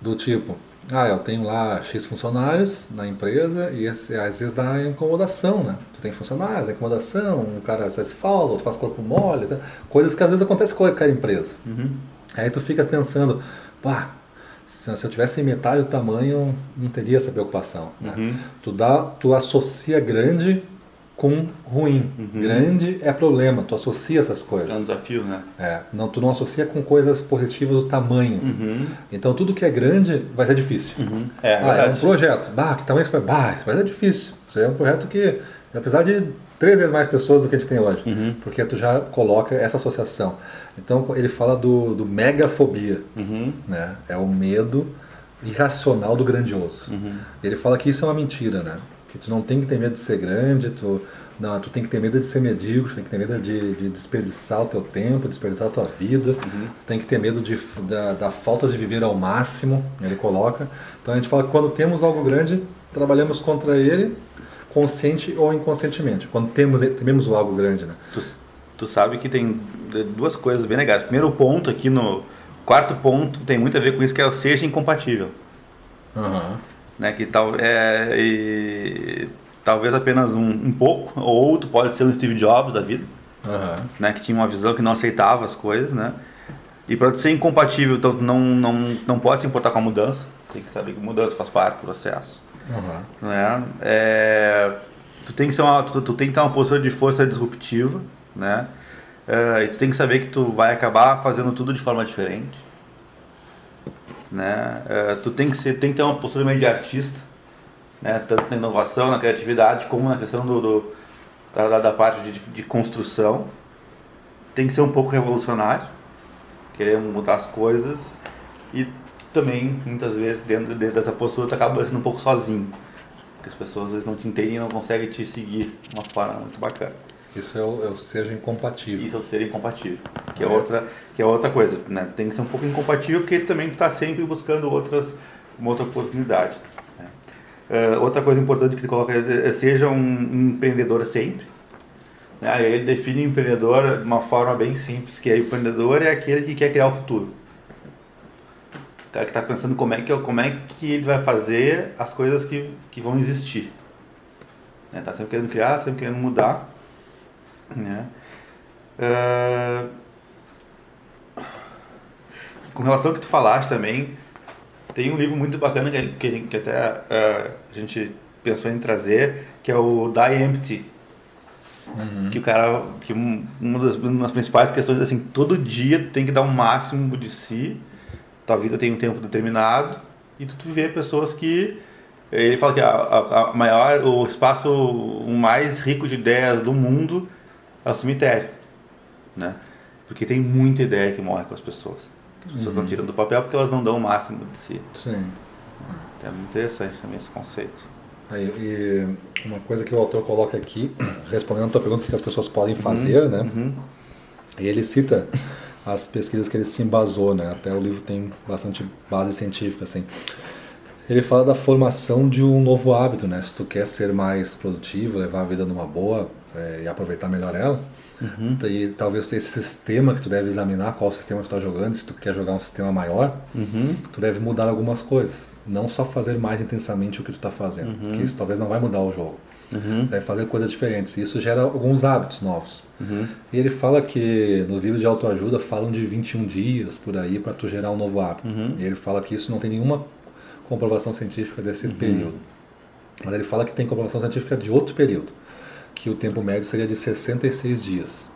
Do tipo, ah, eu tenho lá X funcionários na empresa e esse, às vezes dá incomodação, né? Tu tem funcionários, dá incomodação, um cara às vezes falta, outro faz corpo mole, tá? coisas que às vezes acontecem com qualquer empresa. Uhum. Aí tu fica pensando, pá, se, eu tivesse metade do tamanho, não teria essa preocupação. Né? Uhum. Tu, dá, tu associa grande com ruim. Uhum. Grande é problema, tu associa essas coisas.
É um desafio, né?
É, não, tu não associa com coisas positivas do tamanho. Uhum. Então tudo que é grande vai ser difícil. Uhum. É, ah, é um projeto, bah, que tamanho isso vai? Bah, isso vai ser difícil. Isso é um projeto que, apesar de três vezes mais pessoas do que a gente tem hoje, uhum. porque tu já coloca essa associação. Então ele fala do, do megafobia, uhum. né? É o medo irracional do grandioso. Uhum. Ele fala que isso é uma mentira, né? que tu não tem que ter medo de ser grande, tu, não, tu tem que ter medo de ser medíocre, tu tem que ter medo de, de desperdiçar o teu tempo, desperdiçar a tua vida, uhum. tu tem que ter medo de, da, da, falta de viver ao máximo, ele coloca. Então a gente fala que quando temos algo grande, trabalhamos contra ele, consciente ou inconscientemente, quando temos, temos algo grande. Né?
Tu, tu sabe que tem duas coisas bem legais. Primeiro ponto aqui no quarto ponto tem muito a ver com isso, que é o seja incompatível. Uhum né? Que tal, é, e, talvez apenas um, um, pouco, ou outro pode ser um Steve Jobs da vida, uhum. né? Que tinha uma visão que não aceitava as coisas, né? E para ser incompatível, então não, não, não pode se importar com a mudança, tem que saber que mudança faz parte do processo. Uhum. Né? É, tu, tem que ser uma, tu, tu, tem que ter uma postura de força disruptiva, né? É, e tu tem que saber que tu vai acabar fazendo tudo de forma diferente né? É, tu tem que ser, tem que ter uma postura meio de artista, né? Tanto na inovação, na criatividade, como na questão do, do da, da, parte de, de, construção, tem que ser um pouco revolucionário, querer mudar as coisas e também, muitas vezes, dentro, dentro dessa postura, tu acaba sendo um pouco sozinho. Porque as pessoas às vezes não te entendem e não conseguem te seguir de uma forma muito bacana.
Isso é o, é o ser incompatível.
Isso é o ser incompatível, que é, é. outra, que é outra coisa, né? Tem que ser um pouco incompatível porque também tu está sempre buscando outras, uma outra oportunidade. Né? Uh, outra coisa importante que ele coloca é, é seja um, um empreendedor sempre. Né? Ele define o empreendedor de uma forma bem simples, que é o empreendedor é aquele que quer criar o futuro cara que está pensando como é que, como é que ele vai fazer as coisas que, que vão existir. Né? Tá sempre querendo criar, sempre querendo mudar. Né? Uh... Com relação ao que tu falaste também, tem um livro muito bacana que, que, que até uh, a gente pensou em trazer, que é o Die Empty. Uhum. Que o cara, que uma das, uma das principais questões é assim, todo dia tu tem que dar o um máximo de si tua vida tem um tempo determinado e tu, tu vê pessoas que ele fala que a, a, a, maior o espaço o mais rico de ideias do mundo é o cemitério né? Porque tem muita ideia que morre com as pessoas. As pessoas estão uhum. tirando do papel porque elas não dão o máximo de si.
Sim.
Então, é muito interessante também esse conceito.
Aí, e uma coisa que o autor coloca aqui respondendo a tua pergunta o que as pessoas podem fazer uhum, né? uhum. e ele cita as pesquisas que ele se embasou, né? Até o livro tem bastante base científica, assim. Ele fala da formação de um novo hábito, né? Se tu quer ser mais produtivo, levar a vida numa boa é, e aproveitar melhor ela, uhum. e talvez esse sistema que tu deve examinar, qual sistema tu está jogando, se tu quer jogar um sistema maior, uhum. tu deve mudar algumas coisas. Não só fazer mais intensamente o que tu está fazendo, uhum. que isso talvez não vai mudar o jogo. Uhum. Deve fazer coisas diferentes. Isso gera alguns hábitos novos. Uhum. E ele fala que nos livros de autoajuda falam de 21 dias por aí para tu gerar um novo hábito. Uhum. E ele fala que isso não tem nenhuma comprovação científica desse uhum. período. Mas ele fala que tem comprovação científica de outro período, que o tempo médio seria de 66 dias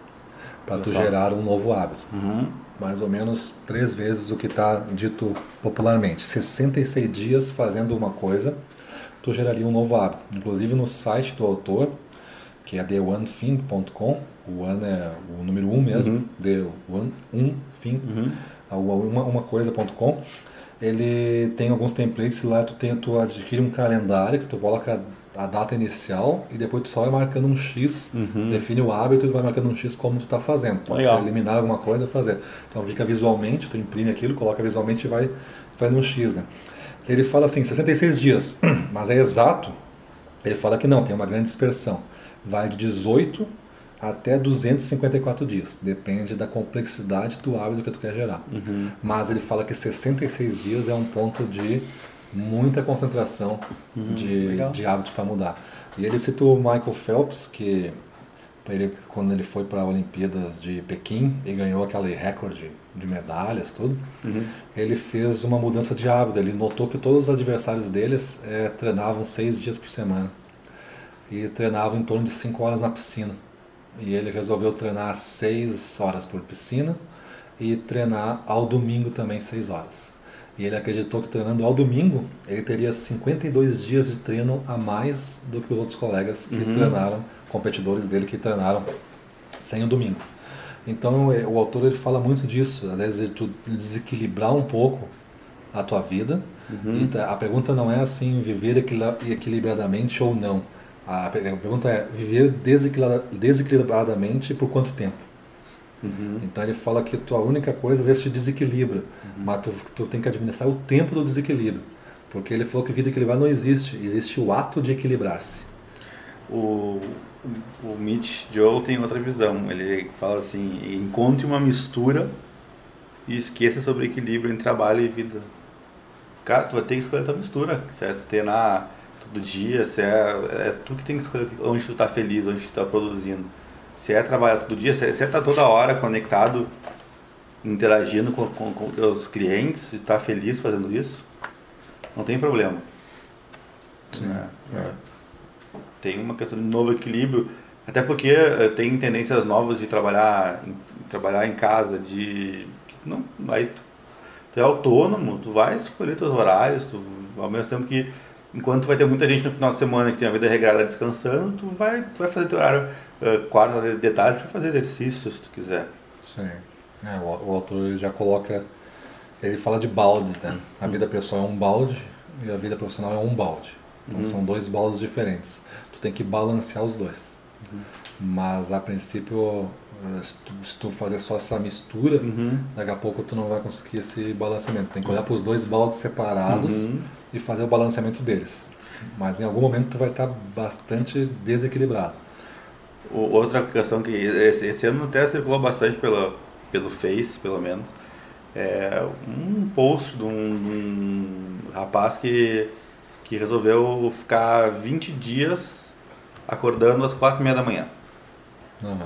para tu gerar um novo hábito. Uhum. Mais ou menos três vezes o que está dito popularmente. 66 dias fazendo uma coisa tu geraria um novo hábito. Inclusive no site do autor, que é theonething.com, o one é o número um mesmo, uhum. the one, um thing, uhum. uma, uma coisa.com, ele tem alguns templates lá, tu, tem, tu adquire um calendário que tu coloca a data inicial e depois tu só vai marcando um X, uhum. define o hábito e vai marcando um X como tu está fazendo. Pode Legal. ser eliminar alguma coisa fazer. Então fica visualmente, tu imprime aquilo, coloca visualmente e vai fazendo um X, né? Ele fala assim, 66 dias, mas é exato. Ele fala que não, tem uma grande dispersão. Vai de 18 até 254 dias. Depende da complexidade do hábito que tu quer gerar. Uhum. Mas ele fala que 66 dias é um ponto de muita concentração uhum, de, de hábito para mudar. E ele citou o Michael Phelps, que ele, quando ele foi para as Olimpíadas de Pequim e ganhou aquele recorde de medalhas, tudo, uhum. ele fez uma mudança de hábito. Ele notou que todos os adversários deles é, treinavam seis dias por semana e treinavam em torno de cinco horas na piscina. E ele resolveu treinar seis horas por piscina e treinar ao domingo também seis horas. E ele acreditou que treinando ao domingo ele teria 52 dias de treino a mais do que os outros colegas que uhum. treinaram competidores dele que treinaram sem o domingo. Então é, o autor ele fala muito disso, vezes de tu desequilibrar um pouco a tua vida. Uhum. Tá, a pergunta não é assim viver equilibradamente ou não. A pergunta é viver desequilibradamente por quanto tempo. Uhum. Então ele fala que tua única coisa às vezes te desequilibra, uhum. mas tu, tu tem que administrar o tempo do desequilíbrio. Porque ele falou que vida equilibrada não existe, existe o ato de equilibrar-se.
O, o Mitch Joe tem outra visão. Ele fala assim: encontre uma mistura e esqueça sobre equilíbrio entre trabalho e vida. Cara, tu vai ter que escolher a tua mistura, certo? Ter na todo dia, se é, é tu que tem que escolher onde tu está feliz, onde tu está produzindo. Se é trabalhar todo dia, se é, estar tá toda hora conectado, interagindo com, com, com teus clientes, e tá feliz fazendo isso, não tem problema. Sim. É, é tem uma questão de novo equilíbrio, até porque uh, tem tendências novas de trabalhar em, trabalhar em casa, de não, aí tu, tu, é autônomo, tu vai escolher teus horários, tu, ao mesmo tempo que enquanto vai ter muita gente no final de semana que tem a vida regrada descansando, tu vai, tu vai fazer teu horário uh, quarta de tarde para fazer exercício se tu quiser.
Sim. É, o, o autor já coloca. Ele fala de baldes, né? A vida pessoal é um balde e a vida profissional é um balde. Então uhum. são dois baldes diferentes. Tu tem que balancear os dois. Uhum. Mas a princípio, se tu, se tu, fazer só essa mistura, uhum. daqui a pouco tu não vai conseguir esse balanceamento. Tem que olhar para os dois baldes separados uhum. e fazer o balanceamento deles. Mas em algum momento tu vai estar bastante desequilibrado.
Outra questão que esse, esse ano até circulou bastante pela, pelo Face, pelo menos, é um post de um, um rapaz que, que resolveu ficar 20 dias acordando às 4 e meia da manhã. Uhum.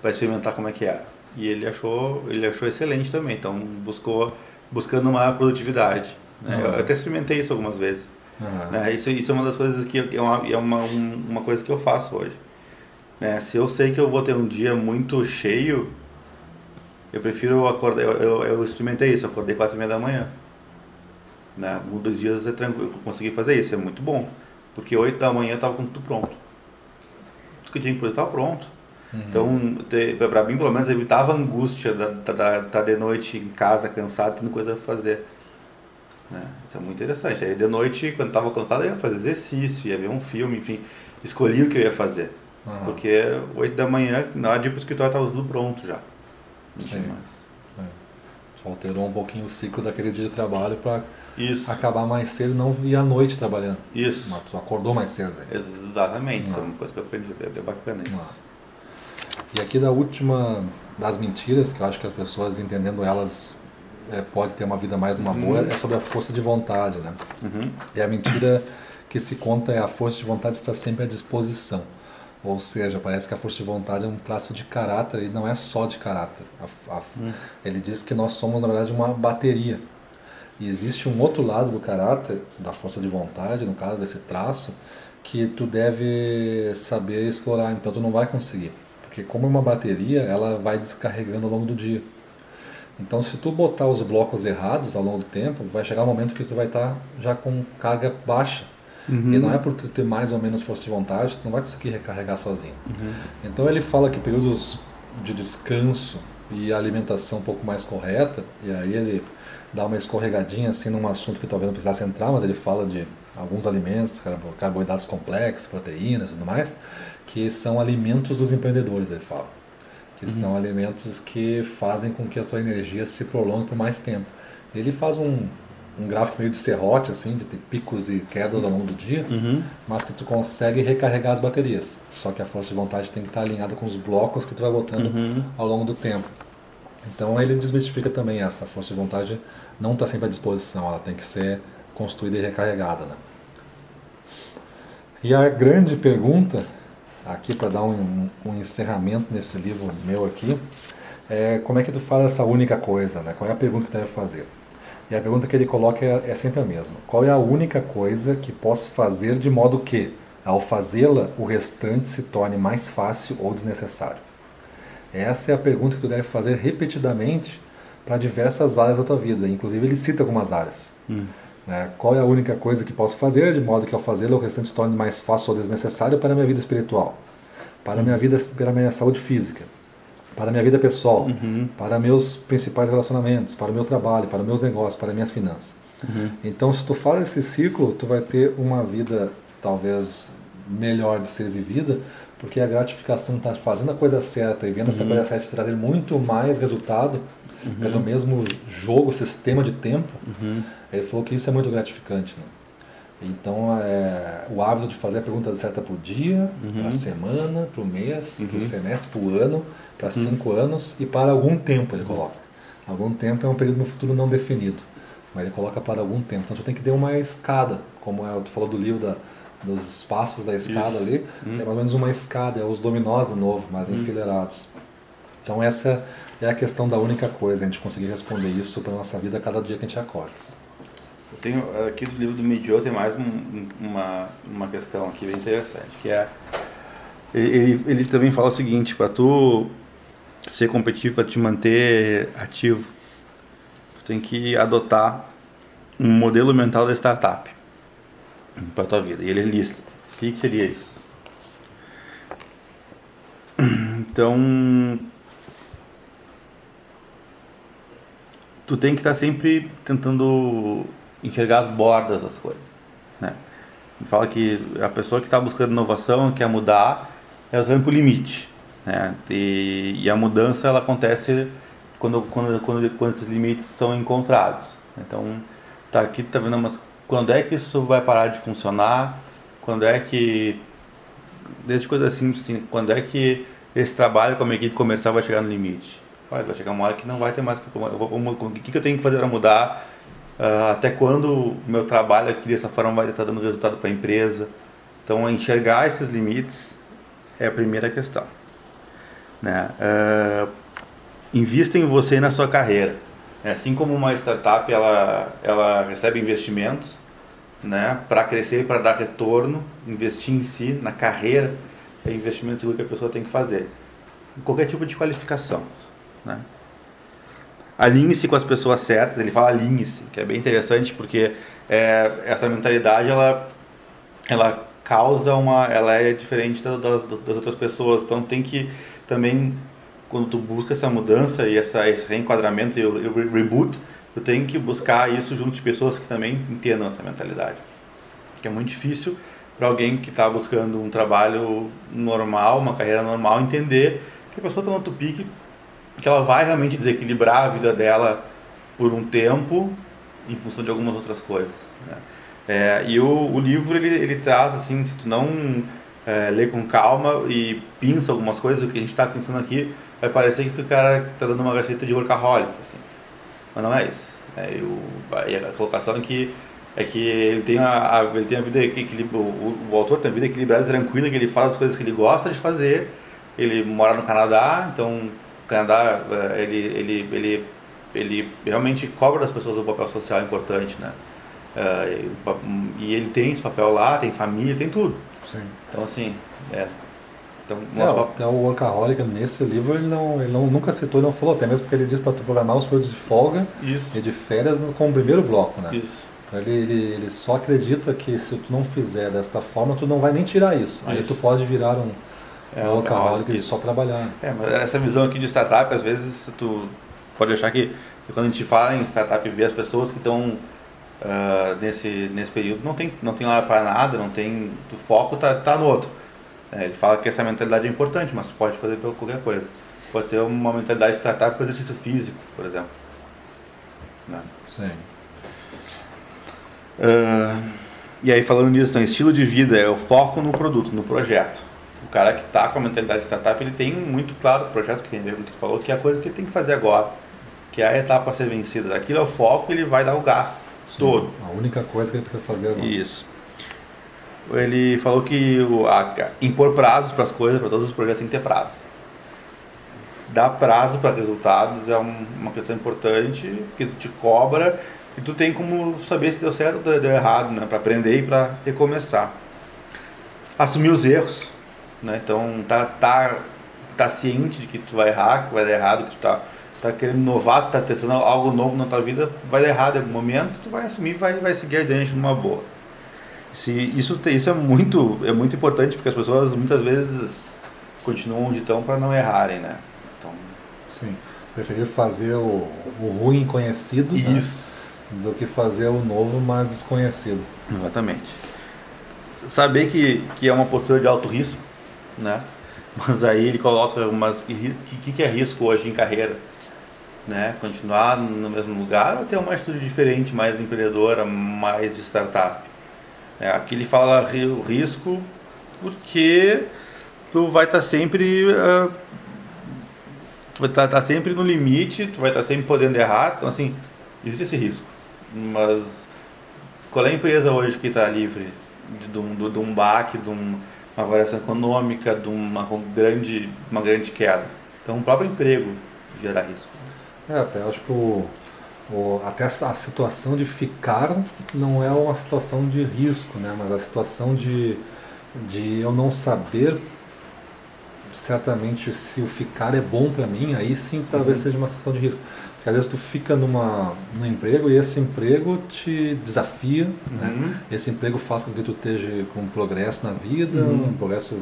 Para experimentar como é que é. E ele achou, ele achou excelente também, então buscou buscando uma produtividade. Né? Uhum. Eu até experimentei isso algumas vezes. Uhum. Né? Isso, isso é uma das coisas que é uma, é uma, uma coisa que eu faço hoje. Né? Se eu sei que eu vou ter um dia muito cheio, eu prefiro acordar. Eu, eu, eu experimentei isso, acordei quatro e meia da manhã. Né? Um dos dias é tranquilo, eu consegui fazer isso, é muito bom. Porque oito da manhã estava com tudo pronto. Que tinha que estava pronto. Uhum. Então, para mim, pelo menos, evitava a angústia da estar tá de noite em casa, cansado, tendo coisa a fazer. Né? Isso é muito interessante. Aí de noite, quando estava cansado, eu ia fazer exercício, ia ver um filme, enfim, escolhi o que eu ia fazer. Uhum. Porque oito da manhã, na hora de ir para o escritório, estava tudo pronto já. Não Sim. mais.
É. Só alterou um pouquinho o ciclo daquele dia de trabalho para acabar mais cedo e não ir à noite trabalhando.
Isso.
Mas tu acordou mais cedo.
Aí. Exatamente. Isso é uma coisa que eu aprendi. É bem bacana isso.
E aqui da última das mentiras, que eu acho que as pessoas entendendo elas é, pode ter uma vida mais numa uhum. boa, é sobre a força de vontade, né? Uhum. E a mentira que se conta é a força de vontade está sempre à disposição. Ou seja, parece que a força de vontade é um traço de caráter e não é só de caráter. A, a, hum. Ele diz que nós somos, na verdade, uma bateria. E existe um outro lado do caráter, da força de vontade, no caso desse traço, que tu deve saber explorar. Então tu não vai conseguir. Porque como uma bateria, ela vai descarregando ao longo do dia. Então se tu botar os blocos errados ao longo do tempo, vai chegar um momento que tu vai estar já com carga baixa. Uhum. E não é por ter mais ou menos força de vontade, tu não vai conseguir recarregar sozinho. Uhum. Então ele fala que períodos de descanso e alimentação um pouco mais correta, e aí ele dá uma escorregadinha assim num assunto que talvez não precisasse entrar, mas ele fala de alguns alimentos, carboidratos complexos, proteínas e tudo mais, que são alimentos dos empreendedores, ele fala. Que uhum. são alimentos que fazem com que a tua energia se prolongue por mais tempo. Ele faz um, um gráfico meio de serrote, assim, de ter picos e quedas ao longo do dia, uhum. mas que tu consegue recarregar as baterias. Só que a força de vontade tem que estar alinhada com os blocos que tu vai botando uhum. ao longo do tempo. Então ele desmistifica também essa força de vontade não está sempre à disposição, ela tem que ser construída e recarregada. Né? E a grande pergunta, aqui para dar um, um, encerramento nesse livro meu aqui, é como é que tu faz essa única coisa, né? Qual é a pergunta que tu deve fazer? E a pergunta que ele coloca é, é sempre a mesma. Qual é a única coisa que posso fazer de modo que, ao fazê-la, o restante se torne mais fácil ou desnecessário? Essa é a pergunta que tu deve fazer repetidamente para diversas áreas da tua vida. Inclusive ele cita algumas áreas. Hum. Né? Qual é a única coisa que posso fazer de modo que ao fazê-la o restante torne mais fácil ou desnecessário para a minha vida espiritual, para a minha vida, para a minha saúde física, para a minha vida pessoal, uhum. para meus principais relacionamentos, para o meu trabalho, para meus negócios, para minhas finanças. Uhum. Então, se tu faz esse ciclo, tu vai ter uma vida talvez melhor de ser vivida, porque a gratificação está fazendo a coisa certa e vendo uhum. essa coisa certa trazer muito mais resultado uhum. pelo mesmo jogo, sistema de tempo. Uhum. Ele falou que isso é muito gratificante. Né? Então, é, o hábito de fazer a pergunta certa para o dia, uhum. para a semana, para o mês, para o semestre, para o ano, para uhum. cinco anos e para algum tempo, ele coloca. Algum tempo é um período no futuro não definido, mas ele coloca para algum tempo. Então tu tem que ter uma escada, como é, tu falou do livro da, dos espaços da escada Isso. ali, hum. é mais ou menos uma escada, é os dominós de novo, mais hum. enfileirados. Então essa é a questão da única coisa, a gente conseguir responder isso para nossa vida cada dia que a gente acorda.
Eu tenho aqui do livro do Midio tem mais um, uma, uma questão aqui bem interessante, que é ele, ele também fala o seguinte, para tu ser competitivo, para te manter ativo, tu tem que adotar um modelo mental da startup para tua vida. E ele lista. O que, que seria isso? Então, tu tem que estar tá sempre tentando enxergar as bordas das coisas, né? Fala que a pessoa que está buscando inovação, quer mudar, ela está indo para o limite, né? E, e, a mudança ela acontece quando, quando, quando, quando esses limites são encontrados. Então, tá aqui tá vendo mas quando é que isso vai parar de funcionar? Quando é que desde coisas simples assim, quando é que esse trabalho com a minha equipe comercial vai chegar no limite? Vai, chegar uma hora que não vai ter mais o que, que eu tenho que fazer para mudar? Uh, até quando o meu trabalho aqui dessa forma vai estar dando resultado para a empresa? Então, enxergar esses limites é a primeira questão. Né? Uh, invista em você e na sua carreira. É, assim como uma startup ela, ela recebe investimentos né, para crescer, para dar retorno, investir em si, na carreira, é investimento seguro que a pessoa tem que fazer. Qualquer tipo de qualificação. Né? Alinhe-se com as pessoas certas, ele fala alinhe-se, que é bem interessante porque é, essa mentalidade ela, ela causa uma. ela é diferente das, das, das outras pessoas, então tem que também quando tu busca essa mudança e essa, esse reenquadramento e o, o reboot, tu tem que buscar isso junto de pessoas que também entendam essa mentalidade. Que é muito difícil para alguém que está buscando um trabalho normal, uma carreira normal, entender que a pessoa está no outro pique, que ela vai realmente desequilibrar a vida dela por um tempo em função de algumas outras coisas. Né? É, e o, o livro ele, ele traz assim, se tu não é, lê com calma e pinça algumas coisas do que a gente está pensando aqui, vai parecer que o cara está dando uma receita de workaholic, assim. Mas não é isso. É, eu, a colocação é que é que ele tem a, a ele tem a vida equilibrada, o, o, autor tem a vida equilibrada, tranquila, que ele faz as coisas que ele gosta de fazer. Ele mora no Canadá, então o Canadá é, ele ele ele ele realmente cobra das pessoas um papel social importante, né? Uh, e ele tem esse papel lá, tem família, tem tudo.
Sim.
Então assim, é,
então, é, até o Workaholic nesse livro ele, não, ele não, nunca citou, não falou, até mesmo porque ele diz para tu programar os períodos de folga
Isso.
e de férias com o primeiro bloco, né?
Isso.
Então, ele, ele, ele só acredita que se tu não fizer desta forma, tu não vai nem tirar isso. Aí tu pode virar um, é, um workaholic e só trabalhar.
É, mas essa visão aqui de startup, às vezes tu pode achar que quando a gente fala em startup e vê as pessoas que estão uh, nesse, nesse período, não tem, não tem hora para nada, não tem, o foco tá, tá no outro. É, ele fala que essa mentalidade é importante, mas pode fazer por qualquer coisa. Pode ser uma mentalidade de startup para exercício físico, por exemplo.
Né? Sim.
Uh, e aí falando nisso, então, estilo de vida é o foco no produto, no projeto. O cara que está com a mentalidade de startup, ele tem muito claro o projeto que tem a ver com o que tu falou, que é a coisa que ele tem que fazer agora, que é a etapa a ser vencida. Aquilo é o foco, ele vai dar o gás Sim, todo.
A única coisa que ele precisa fazer agora.
Isso ele falou que o, a, impor prazos para as coisas, para todos os projetos, tem que ter prazo. Dar prazo para resultados é um, uma questão importante, que tu te cobra e tu tem como saber se deu certo ou deu errado, né? para aprender e para recomeçar. Assumir os erros, né? então tá, tá, tá ciente de que tu vai errar, que vai dar errado, que tu tá, tá querendo inovar, tá testando algo novo na tua vida, vai dar errado em algum momento, tu vai assumir vai, vai seguir adiante numa boa. Se, isso, isso é, muito, é muito importante porque as pessoas muitas vezes continuam onde estão para não errarem, né? Então,
Sim. Preferir fazer o, o ruim conhecido né? do que fazer o novo mais desconhecido.
Exatamente. Saber que, que é uma postura de alto risco, né? Mas aí ele coloca umas que, que, que é risco hoje em carreira, né? Continuar no mesmo lugar ou ter uma atitude diferente, mais empreendedora, mais de startup. É, aqui ele fala o risco porque tu vai estar tá sempre uh, tu vai estar tá, tá sempre no limite, tu vai estar tá sempre podendo errar, então assim, existe esse risco. Mas qual é a empresa hoje que está livre de, de, um, de um baque, de uma variação econômica, de uma grande, uma grande queda? Então o próprio emprego gera risco.
É, até acho que o o, até a situação de ficar não é uma situação de risco, né? mas a situação de, de eu não saber certamente se o ficar é bom para mim, aí sim talvez uhum. seja uma situação de risco. Porque às vezes tu fica numa, num emprego e esse emprego te desafia, né? uhum. né? esse emprego faz com que tu esteja com progresso na vida, uhum. um progresso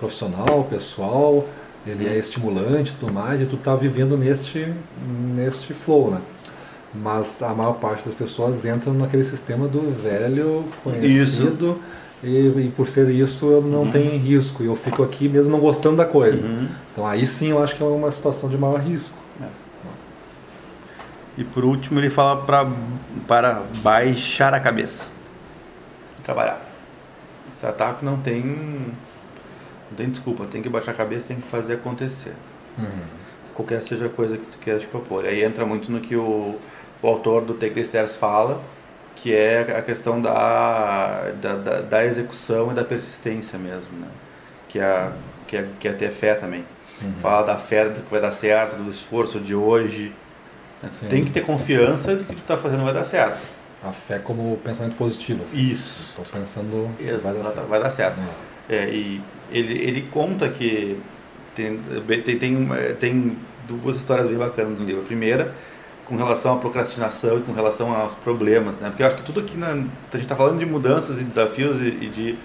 profissional, pessoal, ele é estimulante e tudo mais, e tu tá vivendo neste, neste flow, né? Mas a maior parte das pessoas entram naquele sistema do velho conhecido e, e, por ser isso eu não uhum. tenho risco e eu fico aqui mesmo não gostando da coisa. Uhum. Então aí sim eu acho que é uma situação de maior risco. É.
E por último ele fala pra, para baixar a cabeça. Trabalhar. Startup não tem, não tem desculpa, tem que baixar a cabeça, tem que fazer acontecer. Uhum. Qualquer seja a coisa que tu queira te propor. Aí entra muito no que o, o autor do Take the Stairs fala, que é a questão da, da, da, da execução e da persistência mesmo, né? que, é, que, é, que é ter fé também. Uhum. Fala da fé do que vai dar certo, do esforço de hoje. Né? Tem que ter confiança de que tu está fazendo vai dar certo.
A fé como pensamento positivo.
Assim. Isso.
Estou pensando
Exato, vai dar certo. Vai dar certo. Uhum. É, e ele, ele conta que tem, tem, tem, tem duas histórias bem bacanas no livro. A primeira com relação à procrastinação e com relação aos problemas, né? Porque eu acho que tudo aqui na, a gente está falando de mudanças e desafios e, e, de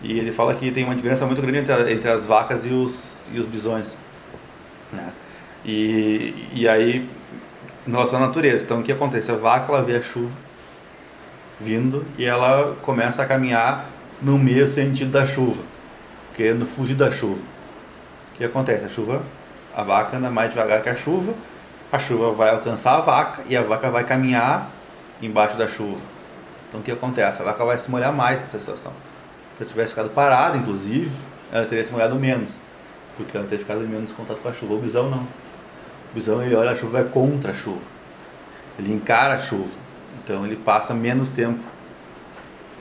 e ele fala que tem uma diferença muito grande entre, entre as vacas e os e os bisões, né? E, e aí em relação à natureza, então o que acontece? A vaca ela vê a chuva vindo e ela começa a caminhar no meio sentido da chuva, querendo fugir da chuva. O que acontece? A chuva, a vaca anda mais devagar que a chuva a chuva vai alcançar a vaca e a vaca vai caminhar embaixo da chuva. Então o que acontece? A vaca vai se molhar mais nessa situação. Se ela tivesse ficado parada, inclusive, ela teria se molhado menos, porque ela teria ficado menos em contato com a chuva. O bisão não. O bisão ele olha a chuva é contra a chuva. Ele encara a chuva. Então ele passa menos tempo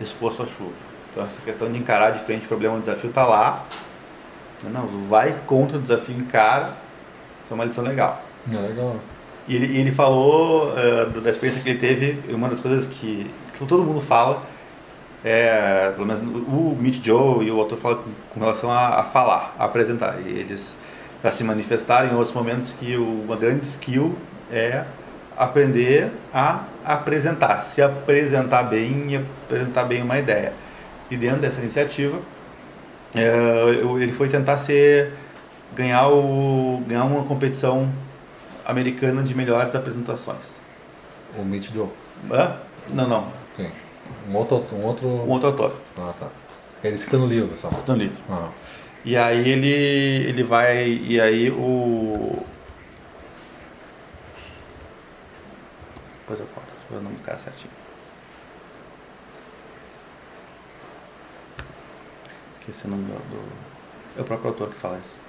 exposto à chuva. Então essa questão de encarar de frente o problema, o desafio está lá. Não, vai contra o desafio, encara. Isso é uma lição legal.
É legal.
E ele, ele falou uh, da experiência que ele teve, uma das coisas que, todo mundo fala, é, pelo menos o Meet Joe e o autor falam com, com relação a, a, falar, a apresentar. E eles já se manifestaram em outros momentos que o, uma grande skill é aprender a apresentar, se apresentar bem e apresentar bem uma ideia. E dentro dessa iniciativa, é, ele foi tentar ser ganhar, o, ganhar uma competição americana de melhores apresentações.
O Mitch Joe?
Hã? Não, não.
Quem? Um outro, um outro...
Um outro autor.
Ah, tá. Ele cita no livro, só.
Cita no livro. Ah. E aí ele, ele vai... E aí o... Depois eu conto. Eu o nome do cara certinho. Esqueci o nome do... É o próprio autor que fala isso.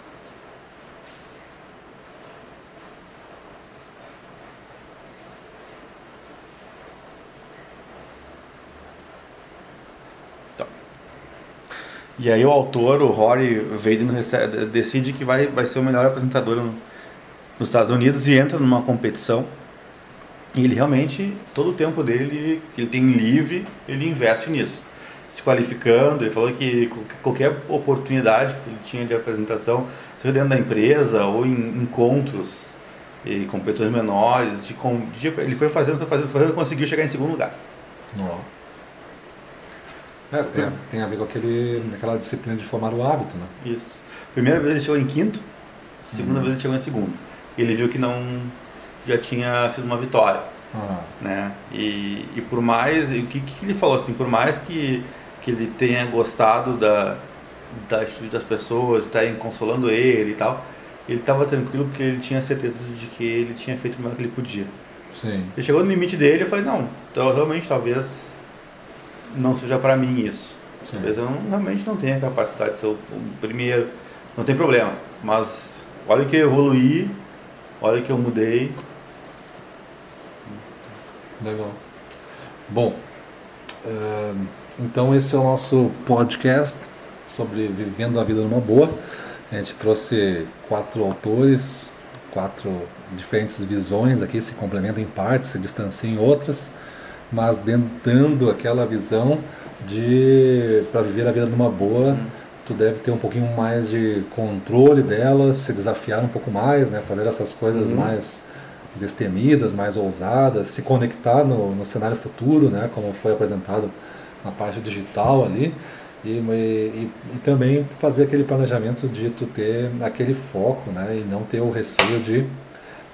E aí o autor, o Rory Vaden, decide que vai, vai ser o melhor apresentador no, nos Estados Unidos e entra numa competição. E ele realmente, todo o tempo dele, que ele tem livre, ele investe nisso. Se qualificando, ele falou que qualquer oportunidade que ele tinha de apresentação, seja dentro da empresa ou em encontros e competições menores, de, de, ele foi fazendo, foi fazendo, fazendo, conseguiu chegar em segundo lugar.
Oh. É, tem, tem a ver com aquele, aquela disciplina de formar o hábito, né?
Isso. Primeira vez ele chegou em quinto, segunda uhum. vez ele chegou em segundo. Ele viu que não já tinha sido uma vitória, ah. né? E, e por mais, o que, que ele falou assim, por mais que, que ele tenha gostado da, da atitude das pessoas, estarem consolando ele e tal, ele estava tranquilo porque ele tinha certeza de que ele tinha feito o melhor que ele podia.
Sim.
Ele chegou no limite dele e eu falei, não, então realmente talvez não seja para mim isso. Sim. Talvez eu não, realmente não tenha capacidade de ser o, o, primeiro, não tem problema. Mas olha que eu evoluí, olha que eu mudei.
Legal. Bom, uh, então esse é o nosso podcast sobre vivendo a vida numa boa. A gente trouxe quatro autores, quatro diferentes visões aqui, se complementam em partes, se distanciam em outras mas dando aquela visão de para viver a vida numa boa, hum. tu deve ter um pouquinho mais de controle dela, se desafiar um pouco mais, né, fazer essas coisas hum. mais destemidas, mais ousadas, se conectar no, no cenário futuro, né, como foi apresentado na parte digital ali. E, e, e, também fazer aquele planejamento de tu ter aquele foco, né, e não ter o receio de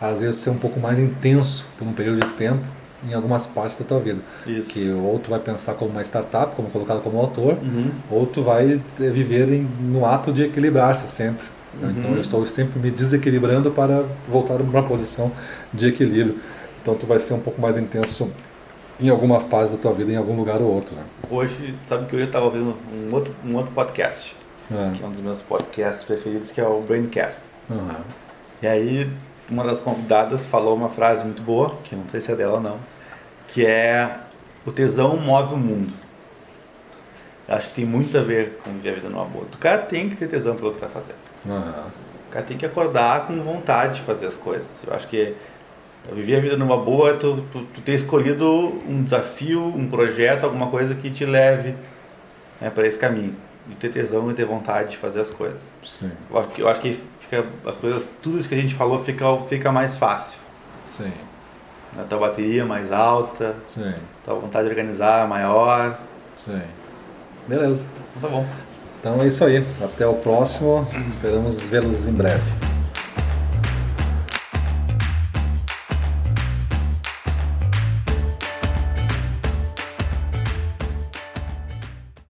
às vezes ser um pouco mais intenso por um período de tempo em algumas partes da tua vida.
Isso.
Que ou tu vai pensar como uma startup, como colocado como autor,
Uhum.
ou tu vai viver em, no ato de equilibrar-se sempre. né? Então
Uhum.
eu estou sempre me desequilibrando para voltar para uma posição de equilíbrio. Então tu vai ser um pouco mais intenso em alguma fase da tua vida, em algum lugar ou outro. Né?
Hoje, sabe que hoje eu estava ouvindo um outro, um outro podcast,
É.
que é um dos meus podcasts preferidos, que é o Braincast.
Aham.
E aí, uma das convidadas falou uma frase muito boa, que não sei se é dela ou não, que é o tesão move o mundo. Acho que tem muito a ver com viver a vida numa boa. O cara tem que ter tesão pelo que está fazendo.
Aham.
O cara tem que acordar com vontade de fazer as coisas. Eu acho que viver a vida numa boa é tu, tu, tu ter escolhido um desafio, um projeto, alguma coisa que te leve né, para esse caminho. De ter tesão e ter vontade de fazer as coisas.
Sim,
Eu acho que, eu acho que fica, as coisas, tudo isso que a gente falou fica, fica mais fácil.
sim,
Né? Tua bateria mais alta,
sim,
tua vontade de organizar maior.
sim. Beleza.
Então tá bom.
Então é isso aí. Até o próximo. Esperamos vê-los em breve.